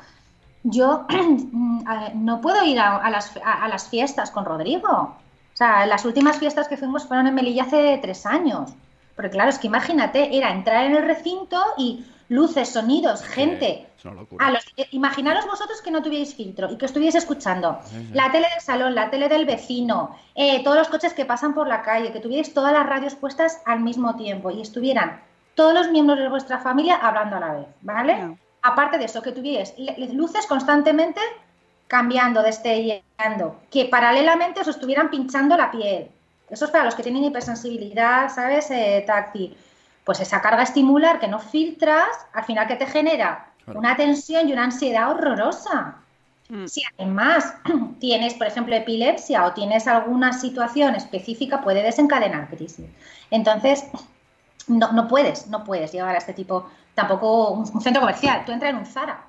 yo *clears throat* a- no puedo ir a, a las, a- a las fiestas con Rodrigo. O sea, las últimas fiestas que fuimos fueron en Melilla hace tres años. Porque claro, es que imagínate, era entrar en el recinto y luces, sonidos, gente. A los- eh, imaginaros vosotros que no tuvierais filtro y que estuvierais escuchando Sí, sí. la tele del salón, la tele del vecino, eh, todos los coches que pasan por la calle, que tuvierais todas las radios puestas al mismo tiempo y estuvieran todos los miembros de vuestra familia hablando a la vez, ¿vale? Aparte de eso, que tuvierais luces constantemente cambiando, destellando, que paralelamente os estuvieran pinchando la piel. Eso es para los que tienen hipersensibilidad, ¿sabes? Eh, táctil. Pues esa carga estimular que no filtras, al final que te genera Claro. una tensión y una ansiedad horrorosa. Mm. Si además *clears throat* tienes, por ejemplo, epilepsia o tienes alguna situación específica, puede desencadenar crisis. Entonces, *clears throat* no, no puedes, no puedes llevar a este tipo, tampoco un, un centro comercial. Tú entras en un Zara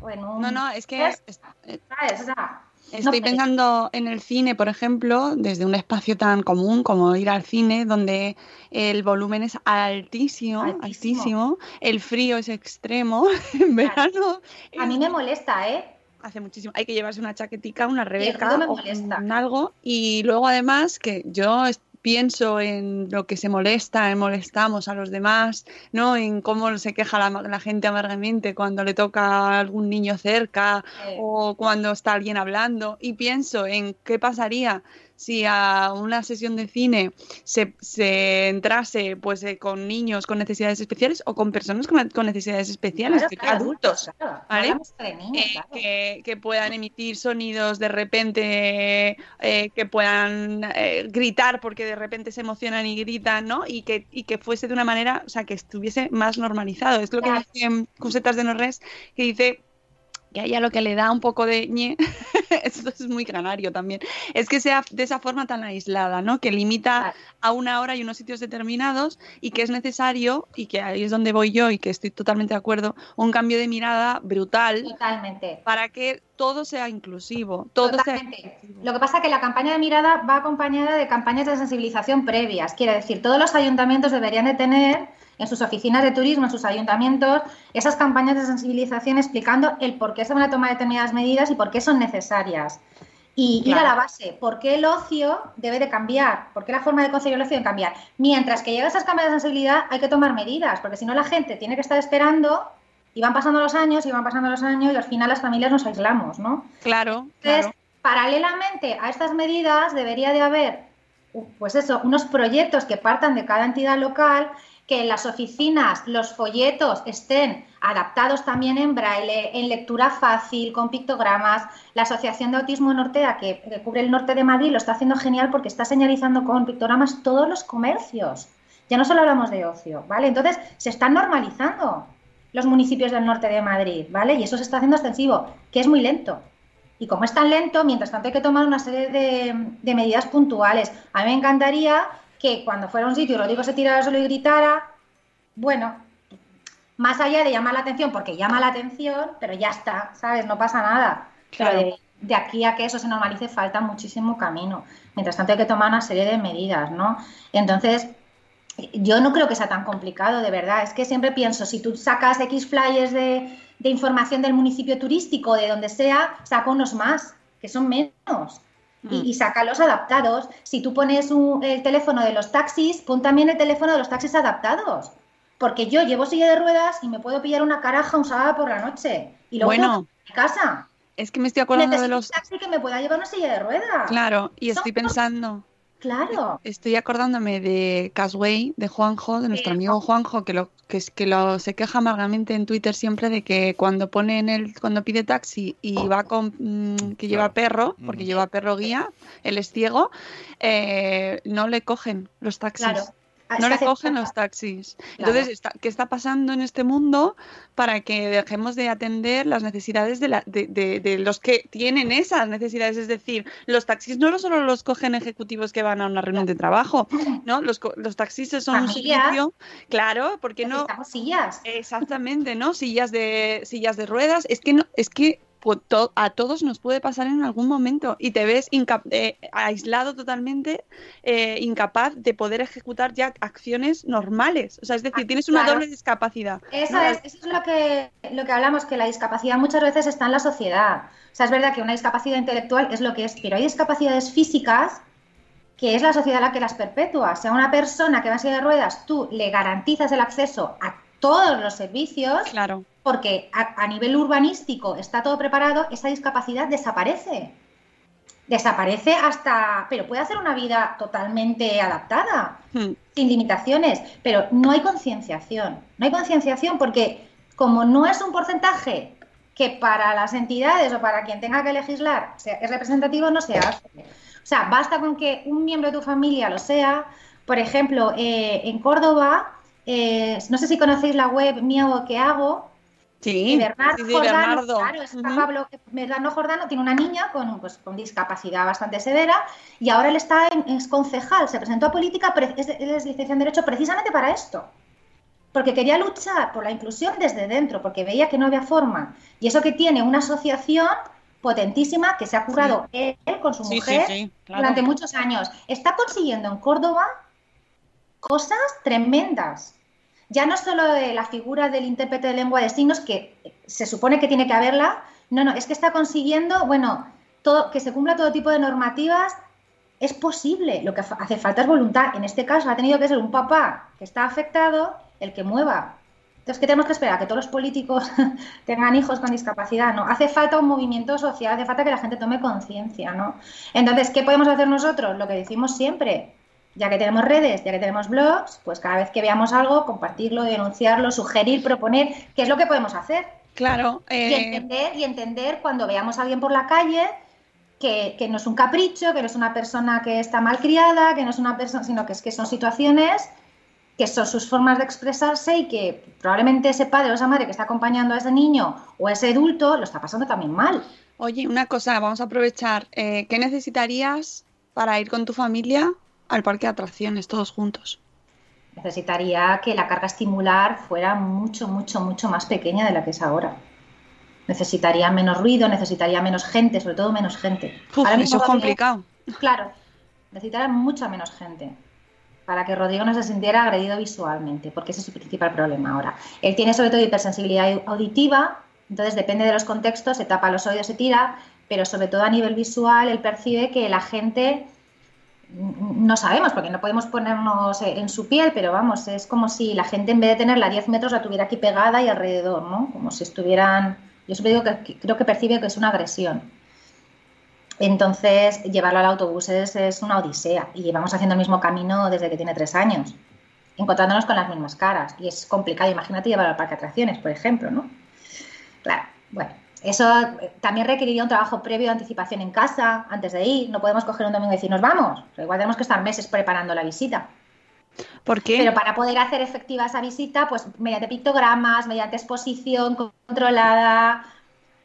o en un... No, no, es que ¿sabes? es- ¿Sabes? O sea, Estoy pensando en el cine, por ejemplo, desde un espacio tan común como ir al cine, donde el volumen es altísimo, altísimo, Altísimo. el frío es extremo, *laughs* en verano A mí me molesta, ¿eh? hace muchísimo. Hay que llevarse una chaquetica, una rebeca ruido me o molesta. un algo. Y luego además que yo pienso en lo que se molesta, en molestamos a los demás, ¿no? En cómo se queja la, la gente amargamente cuando le toca a algún niño cerca o cuando está alguien hablando. Y pienso en qué pasaría si a una sesión de cine se, se entrase pues eh, con niños con necesidades especiales o con personas con, con necesidades especiales, claro, que claro, adultos. claro, niños, Eh, que, que puedan emitir sonidos de repente, eh, que puedan eh, gritar porque de repente se emocionan y gritan, ¿no? Y que, y que fuese de una manera, o sea, que estuviese más normalizado. Es lo que dice Cusetas de Norres, que dice que a ella lo que le da un poco de ñe, *laughs* esto es muy canario también, es que sea de esa forma tan aislada, ¿no? Que limita a una hora y unos sitios determinados y que es necesario, y que ahí es donde voy yo y que estoy totalmente de acuerdo, un cambio de mirada brutal Totalmente. para que todo sea inclusivo, todo sea Totalmente. inclusivo. Lo que pasa es que la campaña de mirada va acompañada de campañas de sensibilización previas. Quiere decir, todos los ayuntamientos deberían de tener en sus oficinas de turismo, en sus ayuntamientos, esas campañas de sensibilización explicando el por qué se van a tomar determinadas medidas y por qué son necesarias. y ir a la base. ¿Por qué el ocio debe de cambiar? ¿Por qué la forma de concebir el ocio debe cambiar? Mientras que llega esas cambios de sensibilidad hay que tomar medidas, porque si no la gente tiene que estar esperando y van pasando los años y van pasando los años y al final las familias nos aislamos, ¿no? Claro, Entonces, claro. paralelamente a estas medidas debería de haber, pues eso, unos proyectos que partan de cada entidad local, que las oficinas los folletos estén adaptados también en braille, en lectura fácil, con pictogramas. La Asociación de Autismo en Ortea, que, que cubre el norte de Madrid, lo está haciendo genial porque está señalizando con pictogramas todos los comercios. Ya no solo hablamos de ocio, ¿vale? Entonces, se están normalizando los municipios del norte de Madrid, ¿vale? Y eso se está haciendo extensivo, que es muy lento. Y como es tan lento, mientras tanto hay que tomar una serie de, de medidas puntuales. A mí me encantaría que cuando fuera a un sitio y Rodrigo se tirara suelo y gritara, bueno, más allá de llamar la atención, porque llama la atención, pero ya está, ¿sabes? No pasa nada. Pero de, de aquí a que eso se normalice falta muchísimo camino. Mientras tanto hay que tomar una serie de medidas, ¿no? Entonces, yo no creo que sea tan complicado, de verdad. Es que siempre pienso, si tú sacas X flyers de, de información del municipio turístico, de donde sea, saca unos más, que son menos. Y, y sácalos adaptados. Si tú pones un- el teléfono de los taxis, pon también el teléfono de los taxis adaptados. Porque yo llevo silla de ruedas y me puedo pillar una caraja un sábado por la noche. Y luego Bueno. a casa. Es que me estoy acordando de los... un taxi que me pueda llevar una silla de ruedas. Claro, y estoy pensando... Claro. Estoy acordándome de Casway, de Juanjo, de nuestro amigo Juanjo, que lo que es que lo se queja amargamente en Twitter siempre de que cuando pone en el cuando pide taxi y va con mm, que lleva perro, porque lleva perro guía, él es ciego, eh, no le cogen los taxis. Claro. Ah, No es le que hace cogen falta. los taxis. Entonces, está- ¿qué está pasando en este mundo para que dejemos de atender las necesidades de, la- de- de- de los que tienen esas necesidades? Es decir, los taxis no solo los cogen ejecutivos que van a una reunión de trabajo, ¿no? Los, los taxis son un servicio, claro, porque no... Sillas. Exactamente, ¿no? Sillas de sillas de ruedas. Es que no, es que to- a todos nos puede pasar en algún momento y te ves eh, aislado totalmente, eh, incapaz de poder ejecutar ya acciones normales. O sea, es decir, tienes una claro. doble discapacidad. Eso ¿no? es, eso es lo que, lo que hablamos, que la discapacidad muchas veces está en la sociedad. O sea, es verdad que una discapacidad intelectual es lo que es, pero hay discapacidades físicas que es la sociedad la que las perpetúa. O sea, una persona que va en silla de ruedas, tú le garantizas el acceso a todos los servicios, Claro. porque a, a nivel urbanístico está todo preparado, esa discapacidad desaparece. Desaparece hasta, pero puede hacer una vida totalmente adaptada Hmm. sin limitaciones, pero no hay concienciación. No hay concienciación porque como no es un porcentaje que para las entidades o para quien tenga que legislar es representativo, no se hace. O sea, basta con que un miembro de tu familia lo sea. Por ejemplo, eh, en Córdoba, eh, no sé si conocéis la web Miago que hago, Sí, Bernardo sí, sí, Jordano, Bernardo. claro, está. Pablo, Bernardo Jordano tiene una niña con, pues, con discapacidad bastante severa y ahora él está en, es concejal, se presentó a política, es, es licenciado en Derecho precisamente para esto, porque quería luchar por la inclusión desde dentro, porque veía que no había forma. Y eso que tiene una asociación potentísima que se ha currado él con su Sí, sí, mujer sí, claro. durante muchos años. Está consiguiendo en Córdoba cosas tremendas. Ya no solo de la figura del intérprete de lengua de signos, que se supone que tiene que haberla, no, no, es que está consiguiendo, bueno, todo, que se cumpla todo tipo de normativas. Es posible, lo que hace falta es voluntad. En este caso ha tenido que ser un papá que está afectado el que mueva. Entonces, ¿qué tenemos que esperar? ¿Que todos los políticos *laughs* tengan hijos con discapacidad? No, hace falta un movimiento social, hace falta que la gente tome conciencia, ¿no? Entonces, ¿qué podemos hacer nosotros? Lo que decimos siempre, ya que tenemos redes, ya que tenemos blogs, pues cada vez que veamos algo, compartirlo, denunciarlo, sugerir, proponer, ¿qué es lo que podemos hacer? Claro. Y eh, entender, y entender cuando veamos a alguien por la calle que, que no es un capricho, que no es una persona que está mal criada, que no es una persona, sino que es que son situaciones que son sus formas de expresarse y que probablemente ese padre o esa madre que está acompañando a ese niño o a ese adulto lo está pasando también mal. Oye, una cosa, vamos a aprovechar. eh, ¿Qué necesitarías para ir con tu familia al parque de atracciones todos juntos? Necesitaría que la carga estimular fuera mucho, mucho, mucho más pequeña de la que es ahora. Necesitaría menos ruido, necesitaría menos gente, sobre todo menos gente. Uf, Ahora eso es complicado. Claro, necesitaría mucha menos gente para que Rodrigo no se sintiera agredido visualmente, porque ese es su principal problema ahora. Él tiene sobre todo hipersensibilidad auditiva, entonces depende de los contextos, se tapa los oídos, se tira, pero sobre todo a nivel visual, él percibe que la gente, no sabemos, porque no podemos ponernos en su piel, pero vamos, es como si la gente en vez de tenerla a 10 metros la tuviera aquí pegada y alrededor, ¿no? Como si estuvieran, yo siempre digo que creo que percibe que es una agresión. Entonces, llevarlo al autobús es, es una odisea y llevamos haciendo el mismo camino desde que tiene tres años, encontrándonos con las mismas caras. Y es complicado, imagínate llevarlo al parque atracciones, por ejemplo, ¿no? Claro, bueno, eso también requeriría un trabajo previo de anticipación en casa, antes de ir. No podemos coger un domingo y decir, nos vamos. Igual tenemos que estar meses preparando la visita. ¿Por qué? Pero para poder hacer efectiva esa visita, pues mediante pictogramas, mediante exposición controlada,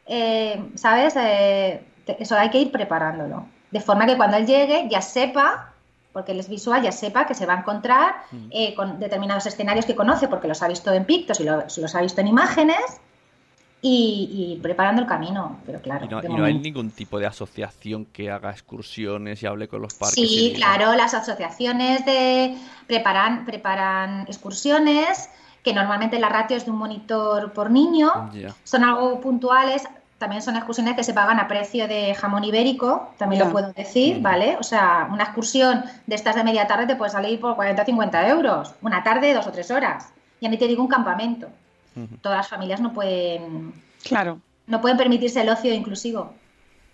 eh, ¿sabes? Eh, eso hay que ir preparándolo. De forma que cuando él llegue ya sepa, porque él es visual, ya sepa que se va a encontrar eh, con determinados escenarios que conoce porque los ha visto en pictos y los, los ha visto en imágenes y, y, preparando el camino. Pero claro, y no, y no hay ningún tipo de asociación que haga excursiones y hable con los parques. Sí, claro, las asociaciones de preparan, preparan excursiones que normalmente la ratio es de un monitor por niño, son algo puntuales, también son excursiones que se pagan a precio de jamón ibérico, también lo puedo decir, ¿vale? O sea, una excursión de estas de media tarde te puede salir por 40 o 50 euros, una tarde, dos o tres horas. Ya ni te digo un campamento. Todas las familias no pueden, Claro. no pueden permitirse el ocio inclusivo.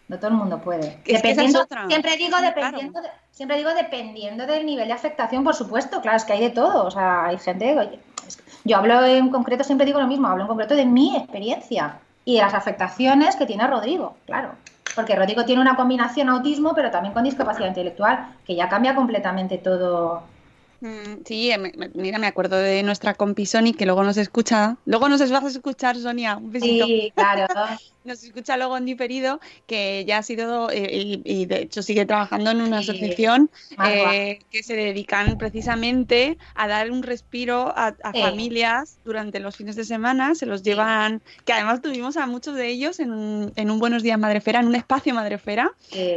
No todo el mundo puede. Es que esa es otra. Siempre digo Claro. dependiendo, de- siempre digo dependiendo del nivel de afectación, por supuesto. Claro, es que hay de todo. O sea, hay gente. oye, es que yo hablo en concreto, siempre digo lo mismo, hablo en concreto de mi experiencia y de las afectaciones que tiene Rodrigo, claro. Porque Rodrigo tiene una combinación autismo, pero también con discapacidad intelectual, que ya cambia completamente todo. Mm, Sí, me- me- mira, me acuerdo de nuestra compi Sony que luego nos escucha. Luego nos vas a escuchar, Sonia. Un besito. Sí, claro. *laughs* Nos escucha luego en diferido, que ya ha sido, eh, y, y de hecho sigue trabajando en una asociación eh, que se dedican precisamente a dar un respiro a, a Sí. familias durante los fines de semana. Se los llevan, que además tuvimos a muchos de ellos en un, en un Buenos Días Madrefera, en un espacio Madrefera,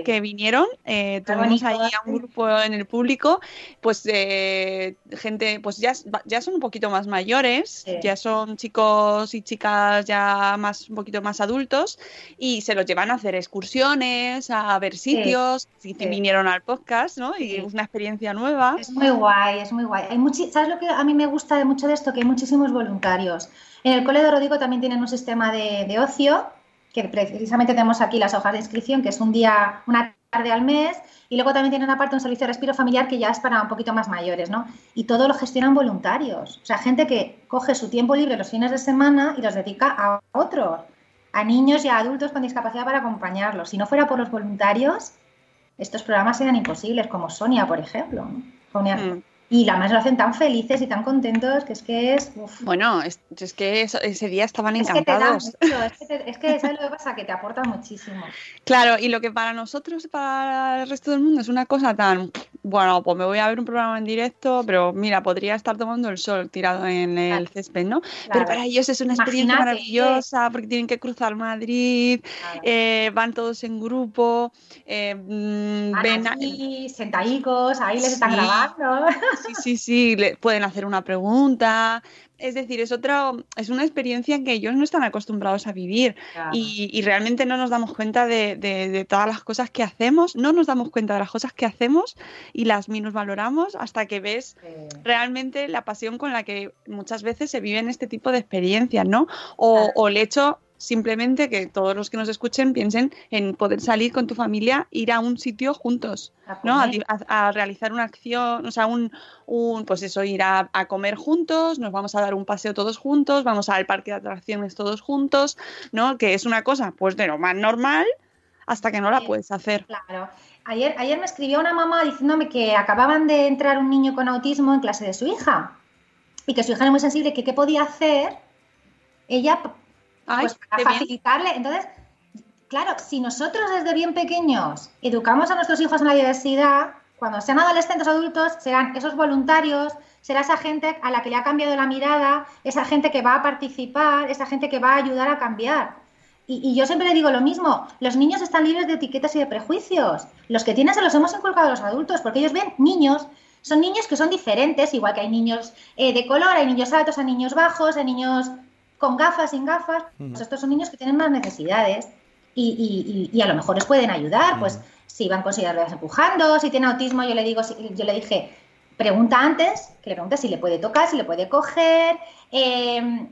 que vinieron. eh, tuvimos ahí a un grupo en el público, pues eh, gente, pues ya, ya son un poquito más mayores, ya son chicos y chicas ya más un poquito más adultos y se los llevan a hacer excursiones, a ver sitios, y Sí. vinieron al podcast, ¿no? Y Sí. es una experiencia nueva. Es muy guay, es muy guay. Hay muchi- ¿Sabes lo que a mí me gusta de mucho de esto? Que hay muchísimos voluntarios. En el Cole de Rodrigo también tienen un sistema de, de ocio, que precisamente tenemos aquí las hojas de inscripción, que es un día, una tarde al mes, y luego también tienen aparte un servicio de respiro familiar que ya es para un poquito más mayores, ¿no? Y todo lo gestionan voluntarios. O sea, gente que coge su tiempo libre los fines de semana y los dedica a otros, a niños y a adultos con discapacidad para acompañarlos. Si no fuera por los voluntarios, estos programas serían imposibles, como Sonia, por ejemplo. ¿no? Sonia- Mm. Y además lo hacen tan felices y tan contentos que es que es... uf. Bueno, es, es que ese día estaban Es que te encantados. mucho, es que, te- es que ¿sabes lo que pasa? Que te aporta muchísimo. *laughs* Claro, y lo que para nosotros, para el resto del mundo, es una cosa tan, bueno, pues me voy a ver un programa en directo, pero mira, podría estar tomando el sol tirado en el Claro. césped, ¿no? Pero para ellos es una experiencia Imagínate. maravillosa porque tienen que cruzar Madrid, Claro. eh, van todos en grupo, eh, mm, ven a- allí, sentadicos, ahí les están grabando. Sí, sí, sí, le pueden hacer una pregunta. Es decir, es otra, es una experiencia que ellos no están acostumbrados a vivir Claro. y, y realmente no nos damos cuenta de, de- de todas las cosas que hacemos, no nos damos cuenta de las cosas que hacemos y las minusvaloramos hasta que ves realmente la pasión con la que muchas veces se viven este tipo de experiencias, ¿no? O, Claro. o el hecho simplemente que todos los que nos escuchen piensen en poder salir con tu familia, ir a un sitio juntos, a ¿no? A, realizar una acción, o sea, un, un pues eso, ir a, a comer juntos, nos vamos a dar un paseo todos juntos, vamos al parque de atracciones todos juntos, ¿no? Que es una cosa, pues de lo más normal hasta que no la puedes hacer. Claro. Ayer, ayer me escribió una mamá diciéndome que acababan de entrar un niño con autismo en clase de su hija y que su hija era muy sensible, que qué podía hacer ella Ay, pues para facilitarle. Entonces, claro, si nosotros desde bien pequeños educamos a nuestros hijos en la diversidad, cuando sean adolescentes o adultos, serán esos voluntarios, será esa gente a la que le ha cambiado la mirada, esa gente que va a participar, esa gente que va a ayudar a cambiar. Y, y yo siempre le digo lo mismo, los niños están libres de etiquetas y de prejuicios. Los que tienen se los hemos inculcado a los adultos, porque ellos ven niños, son niños que son diferentes, igual que hay niños eh, de color, hay niños altos, hay niños bajos, hay niños con gafas, sin gafas. Pues estos son niños que tienen más necesidades. y, y, y a lo mejor les pueden ayudar, pues si van con empujando, si tiene autismo, yo le digo, yo le dije, pregunta antes, que le pregunte si le puede tocar, si le puede coger, eh,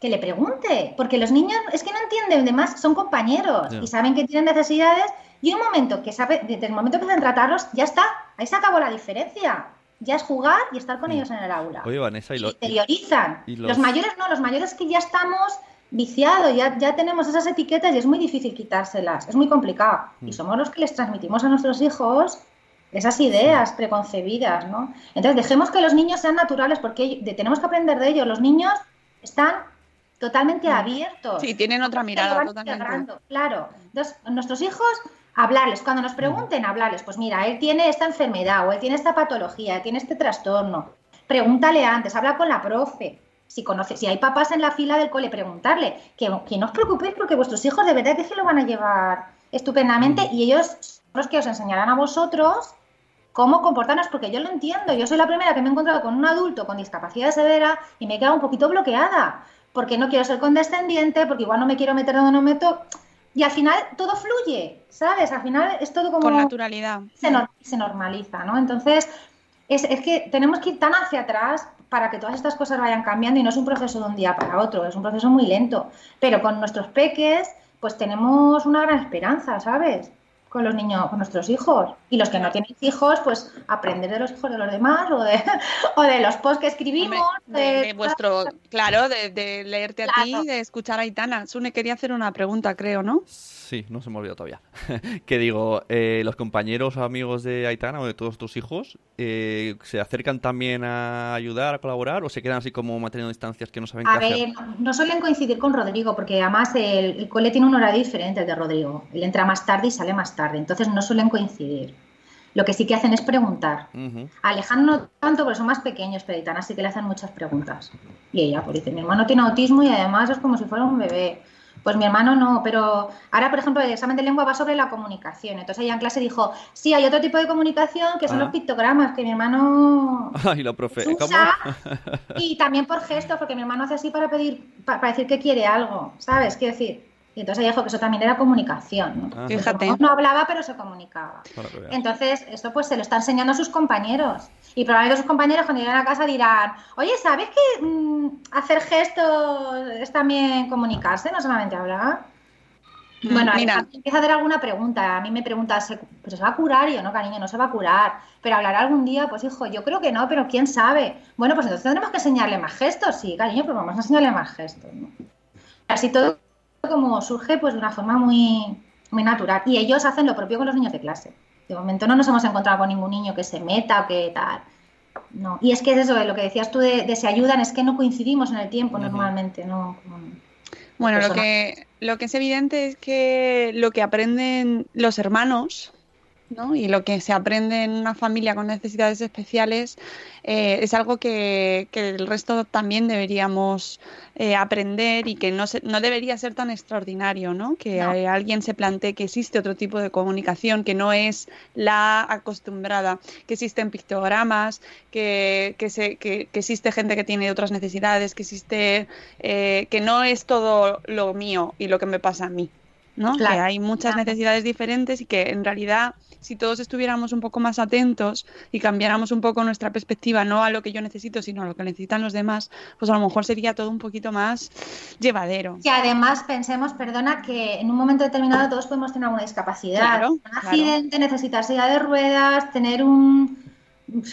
que le pregunte, porque los niños es que no entienden, además son compañeros y saben que tienen necesidades y un momento que sabe, desde el momento que empiezan a tratarlos, ya está, ahí se acabó la diferencia. Ya es jugar y estar con ellos en el aula. Oye, Vanessa, y, lo- y- Interiorizan. y los... los- mayores no, los mayores que ya estamos viciados, ya, ya tenemos esas etiquetas y es muy difícil quitárselas, es muy complicado. Y somos los que les transmitimos a nuestros hijos esas ideas preconcebidas, ¿no? Entonces dejemos que los niños sean naturales porque tenemos que aprender de ellos. Los niños están totalmente abiertos. Sí, tienen otra mirada totalmente. integrando, Claro. Entonces, nuestros hijos, hablarles. Cuando nos pregunten, hablarles. Pues mira, él tiene esta enfermedad, o él tiene esta patología, él tiene este trastorno. Pregúntale antes, habla con la profe. Si conoce, si hay papás en la fila del cole, preguntarle. Que, que no os preocupéis porque vuestros hijos de verdad que se lo van a llevar estupendamente y ellos son los que os enseñarán a vosotros cómo comportarnos, porque yo lo entiendo. Yo soy la primera que me he encontrado con un adulto con discapacidad severa y me he quedado un poquito bloqueada, porque no quiero ser condescendiente, porque igual no me quiero meter donde no me meto. Y al final todo fluye, ¿sabes? Al final es todo como... Con naturalidad. Se, nor- se normaliza, ¿no? Entonces, es, es que tenemos que ir tan hacia atrás para que todas estas cosas vayan cambiando y no es un proceso de un día para otro, es un proceso muy lento. Pero con nuestros peques, pues tenemos una gran esperanza, ¿sabes? Con los niños, con nuestros hijos. Y los que no tienen hijos, pues aprender de los hijos de los demás o de, *laughs* o de los posts que escribimos. De, de vuestro, claro, de, de leerte a ti, de escuchar a Aitana. Sune quería hacer una pregunta, creo, ¿no? Sí, no se me olvidó todavía. *laughs* que digo, eh, los compañeros o amigos de Aitana o de todos tus hijos, eh, ¿se acercan también a ayudar, a colaborar o se quedan así como manteniendo distancias que no saben A qué hacer? ver, no- no suelen coincidir con Rodrigo, porque además el, el cole tiene un horario diferente al de Rodrigo. Él entra más tarde y sale más tarde, entonces no suelen coincidir. Lo que sí que hacen es preguntar. Ujú. A Alejandro no tanto, porque son más pequeños, pero Aitana sí que le hacen muchas preguntas. Y ella, pues dice, mi hermano tiene autismo y además es como si fuera un bebé. Pues mi hermano no, pero ahora, por ejemplo, el examen de lengua va sobre la comunicación. Entonces ella en clase dijo, sí, hay otro tipo de comunicación que son Ah. los pictogramas, que mi hermano *laughs* Ay, la profe, ¿cómo? usa y también por gestos, porque mi hermano hace así para pedir, pa- para, decir que quiere algo, ¿sabes? Quiero decir. Y entonces ella dijo que eso también era comunicación, ¿no? Ah. Fíjate. No hablaba, pero se comunicaba. Entonces, esto pues se lo está enseñando a sus compañeros. Y probablemente sus compañeros cuando lleguen a casa dirán, oye, ¿sabes que mm, hacer gestos es también comunicarse, no solamente hablar? Mm, Bueno, mira. Alejandro empieza a hacer alguna pregunta. A mí me pregunta, ¿se, ¿pero se va a curar? Y yo, no, cariño, no se va a curar. Pero hablará algún día, pues hijo, yo creo que no, pero quién sabe. Bueno, pues entonces tendremos que enseñarle más gestos. Sí, cariño, pues vamos a enseñarle más gestos. ¿no? Así todo como surge pues de una forma muy, muy natural. Y ellos hacen lo propio con los niños de clase. De momento no nos hemos encontrado con ningún niño que se meta o que tal. No. Y es que es eso, de lo que decías tú de, de se ayudan, es que no coincidimos en el tiempo normalmente, ¿no? Bueno, lo que, lo que es evidente es que lo que aprenden los hermanos, ¿no? Y lo que se aprende en una familia con necesidades especiales eh, es algo que, que el resto también deberíamos eh, aprender y que no, se- no debería ser tan extraordinario, ¿no? Que No. alguien se plantee que existe otro tipo de comunicación que no es la acostumbrada, que existen pictogramas, que, que, se, que, que existe gente que tiene otras necesidades, que existe eh, que no es todo lo mío y lo que me pasa a mí, ¿no? Claro. Que hay muchas Claro. necesidades diferentes y que en realidad si todos estuviéramos un poco más atentos y cambiáramos un poco nuestra perspectiva, no a lo que yo necesito, sino a lo que necesitan los demás, pues a lo mejor sería todo un poquito más llevadero. Que además pensemos, perdona, que en un momento determinado todos podemos tener alguna discapacidad. Claro, un accidente, necesitar silla de ruedas, tener un...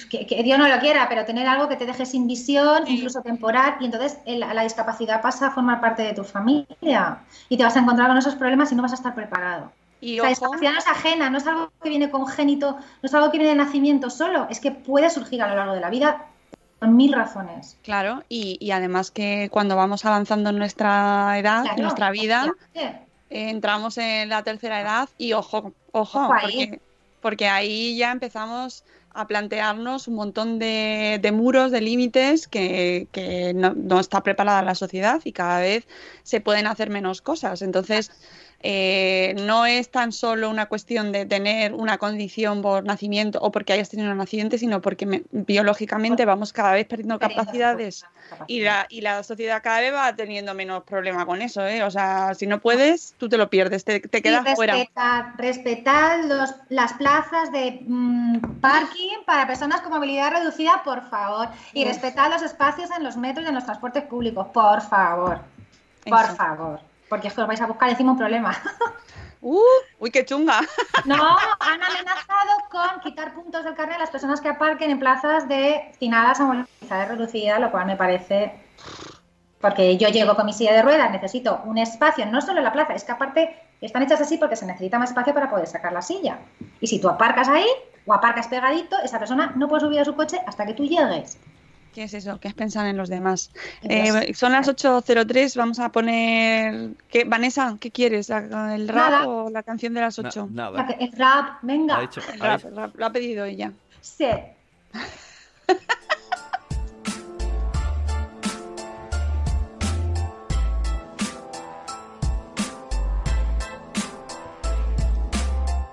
Que, que Dios no lo quiera, pero tener algo que te deje sin visión, Sí. incluso temporal, y entonces la discapacidad pasa a formar parte de tu familia y te vas a encontrar con esos problemas y no vas a estar preparado. Y La discapacidad no es ajena, no es algo que viene congénito, no es algo que viene de nacimiento solo, es que puede surgir a lo largo de la vida por mil razones. claro, y, y además que cuando vamos avanzando en nuestra edad, Claro, en nuestra vida, eh, entramos en la tercera edad y ojo, ojo, Ojo ahí. porque, porque ahí ya empezamos a plantearnos un montón de, de muros, de límites que, que no, no está preparada la sociedad y cada vez se pueden hacer menos cosas. Entonces, eh, no es tan solo una cuestión de tener una condición por nacimiento o porque hayas tenido un accidente, sino porque me- biológicamente vamos cada vez perdiendo capacidades y la, y la sociedad cada vez va teniendo menos problema con eso. ¿eh? O sea, si no puedes, tú te lo pierdes, te, te Y quedas fuera. respetad los, las plazas de mm, parking para personas con movilidad reducida, por favor. Y Uf. respetad los espacios en los metros y en los transportes públicos, por favor. Por Eso. favor. Porque es que os vais a buscar encima un problema. *laughs* Uh, uy, qué chunga. No, han amenazado con quitar puntos del carnet a las personas que aparquen en plazas destinadas a movilidad reducida, lo cual me parece. Porque yo llego con mi silla de ruedas, necesito un espacio, no solo en la plaza, es que aparte están hechas así porque se necesita más espacio para poder sacar la silla. Y si tú aparcas ahí o aparcas pegadito, esa persona no puede subir a su coche hasta que tú llegues. ¿Qué es eso? ¿Qué es pensar en los demás? Eh, son las 8.03, vamos a poner... ¿Qué, Vanessa, ¿qué quieres? ¿La- ¿El rap Nada. o la canción de las 8? Na- nada. El rap, venga. Ha dicho- El ha rap, dicho- el rap, lo ha pedido ella. Sí. *laughs*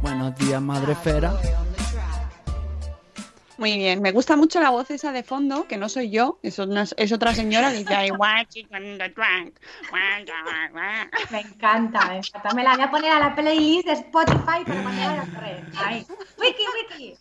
Buenos días, madre esfera. Muy bien, me gusta mucho la voz esa de fondo, que no soy yo, es, una- es otra señora que dice. Me encanta, me encanta. Me la voy a poner a la playlist de Spotify para cuando a correr. Ahí. Wiki, wiki.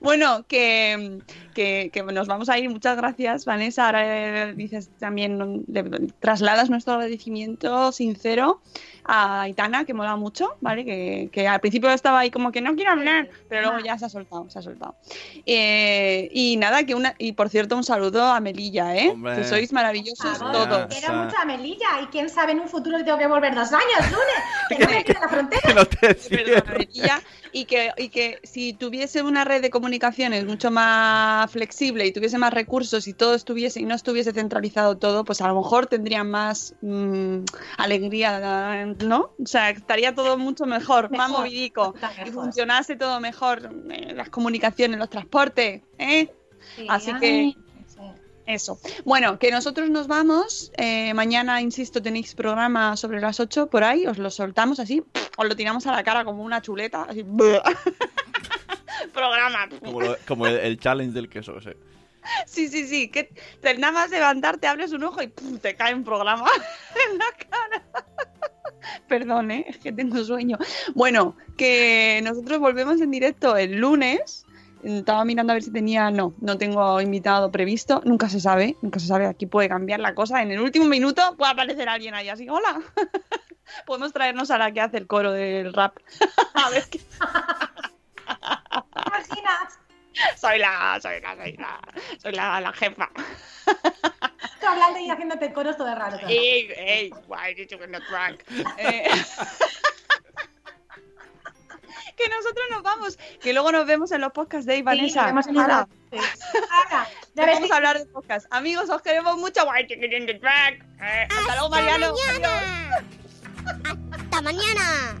Bueno, que, que, que nos vamos a ir. Muchas gracias, Vanessa. Ahora eh, dices también, le trasladas nuestro agradecimiento sincero a Aitana, que mola mucho, ¿vale? Que, que al principio estaba ahí como que no quiero hablar, pero luego ya se ha soltado, se ha soltado. Eh, y nada, que una, y por cierto, un saludo a Melilla, ¿eh? Hombre. Que sois maravillosos Vamos, todos. Quiero mucho a Melilla y quién sabe en un futuro que tengo que volver dos años, Lune, que no me *laughs* queda la frontera. No te Perdón, Melilla, y que, y que si tuviese una red de comunicaciones mucho más flexible y tuviese más recursos y todo estuviese y no estuviese centralizado todo, pues a lo mejor tendrían más mm, alegría, ¿no? O sea, estaría todo mucho mejor, más movidico y funcionase todo mejor, eh, las comunicaciones, los transportes, ¿eh? Sí, Así ay, que-. Eso. Bueno, que nosotros nos vamos. eh, mañana, insisto, tenéis programa sobre las 8 por ahí. Os lo soltamos así. Os lo tiramos a la cara como una chuleta. Así. *laughs* *laughs* programa. Como, lo- como el, el challenge del queso ese. Sí, sí, sí. Que te- nada más levantarte, abres un ojo y ¡pum! te cae un programa *laughs* en la cara. Perdón, ¿eh? es que tengo sueño. Bueno, que nosotros volvemos en directo el lunes. Estaba mirando a ver si tenía. No, no tengo invitado previsto. Nunca se sabe, nunca se sabe. Aquí puede cambiar la cosa. En el último minuto puede aparecer alguien ahí así. ¡Hola! *laughs* Podemos traernos a la que hace el coro del rap. *laughs* a ver qué. Soy la. Soy la. Soy la. Soy la, la jefa. Tú hablando y haciéndote coros todo raro. todo raro. Ey, ey, why did you get the drunk? Eh, *laughs* que nosotros nos vamos, que luego nos vemos en los podcasts de Sí, Vanessa. nos vemos en Ahora, ya *laughs* vamos que- a hablar de podcast. Amigos, os queremos mucho. Why did you get the drunk? Eh, hasta luego, Mariano. Adiós. ¡Hasta mañana!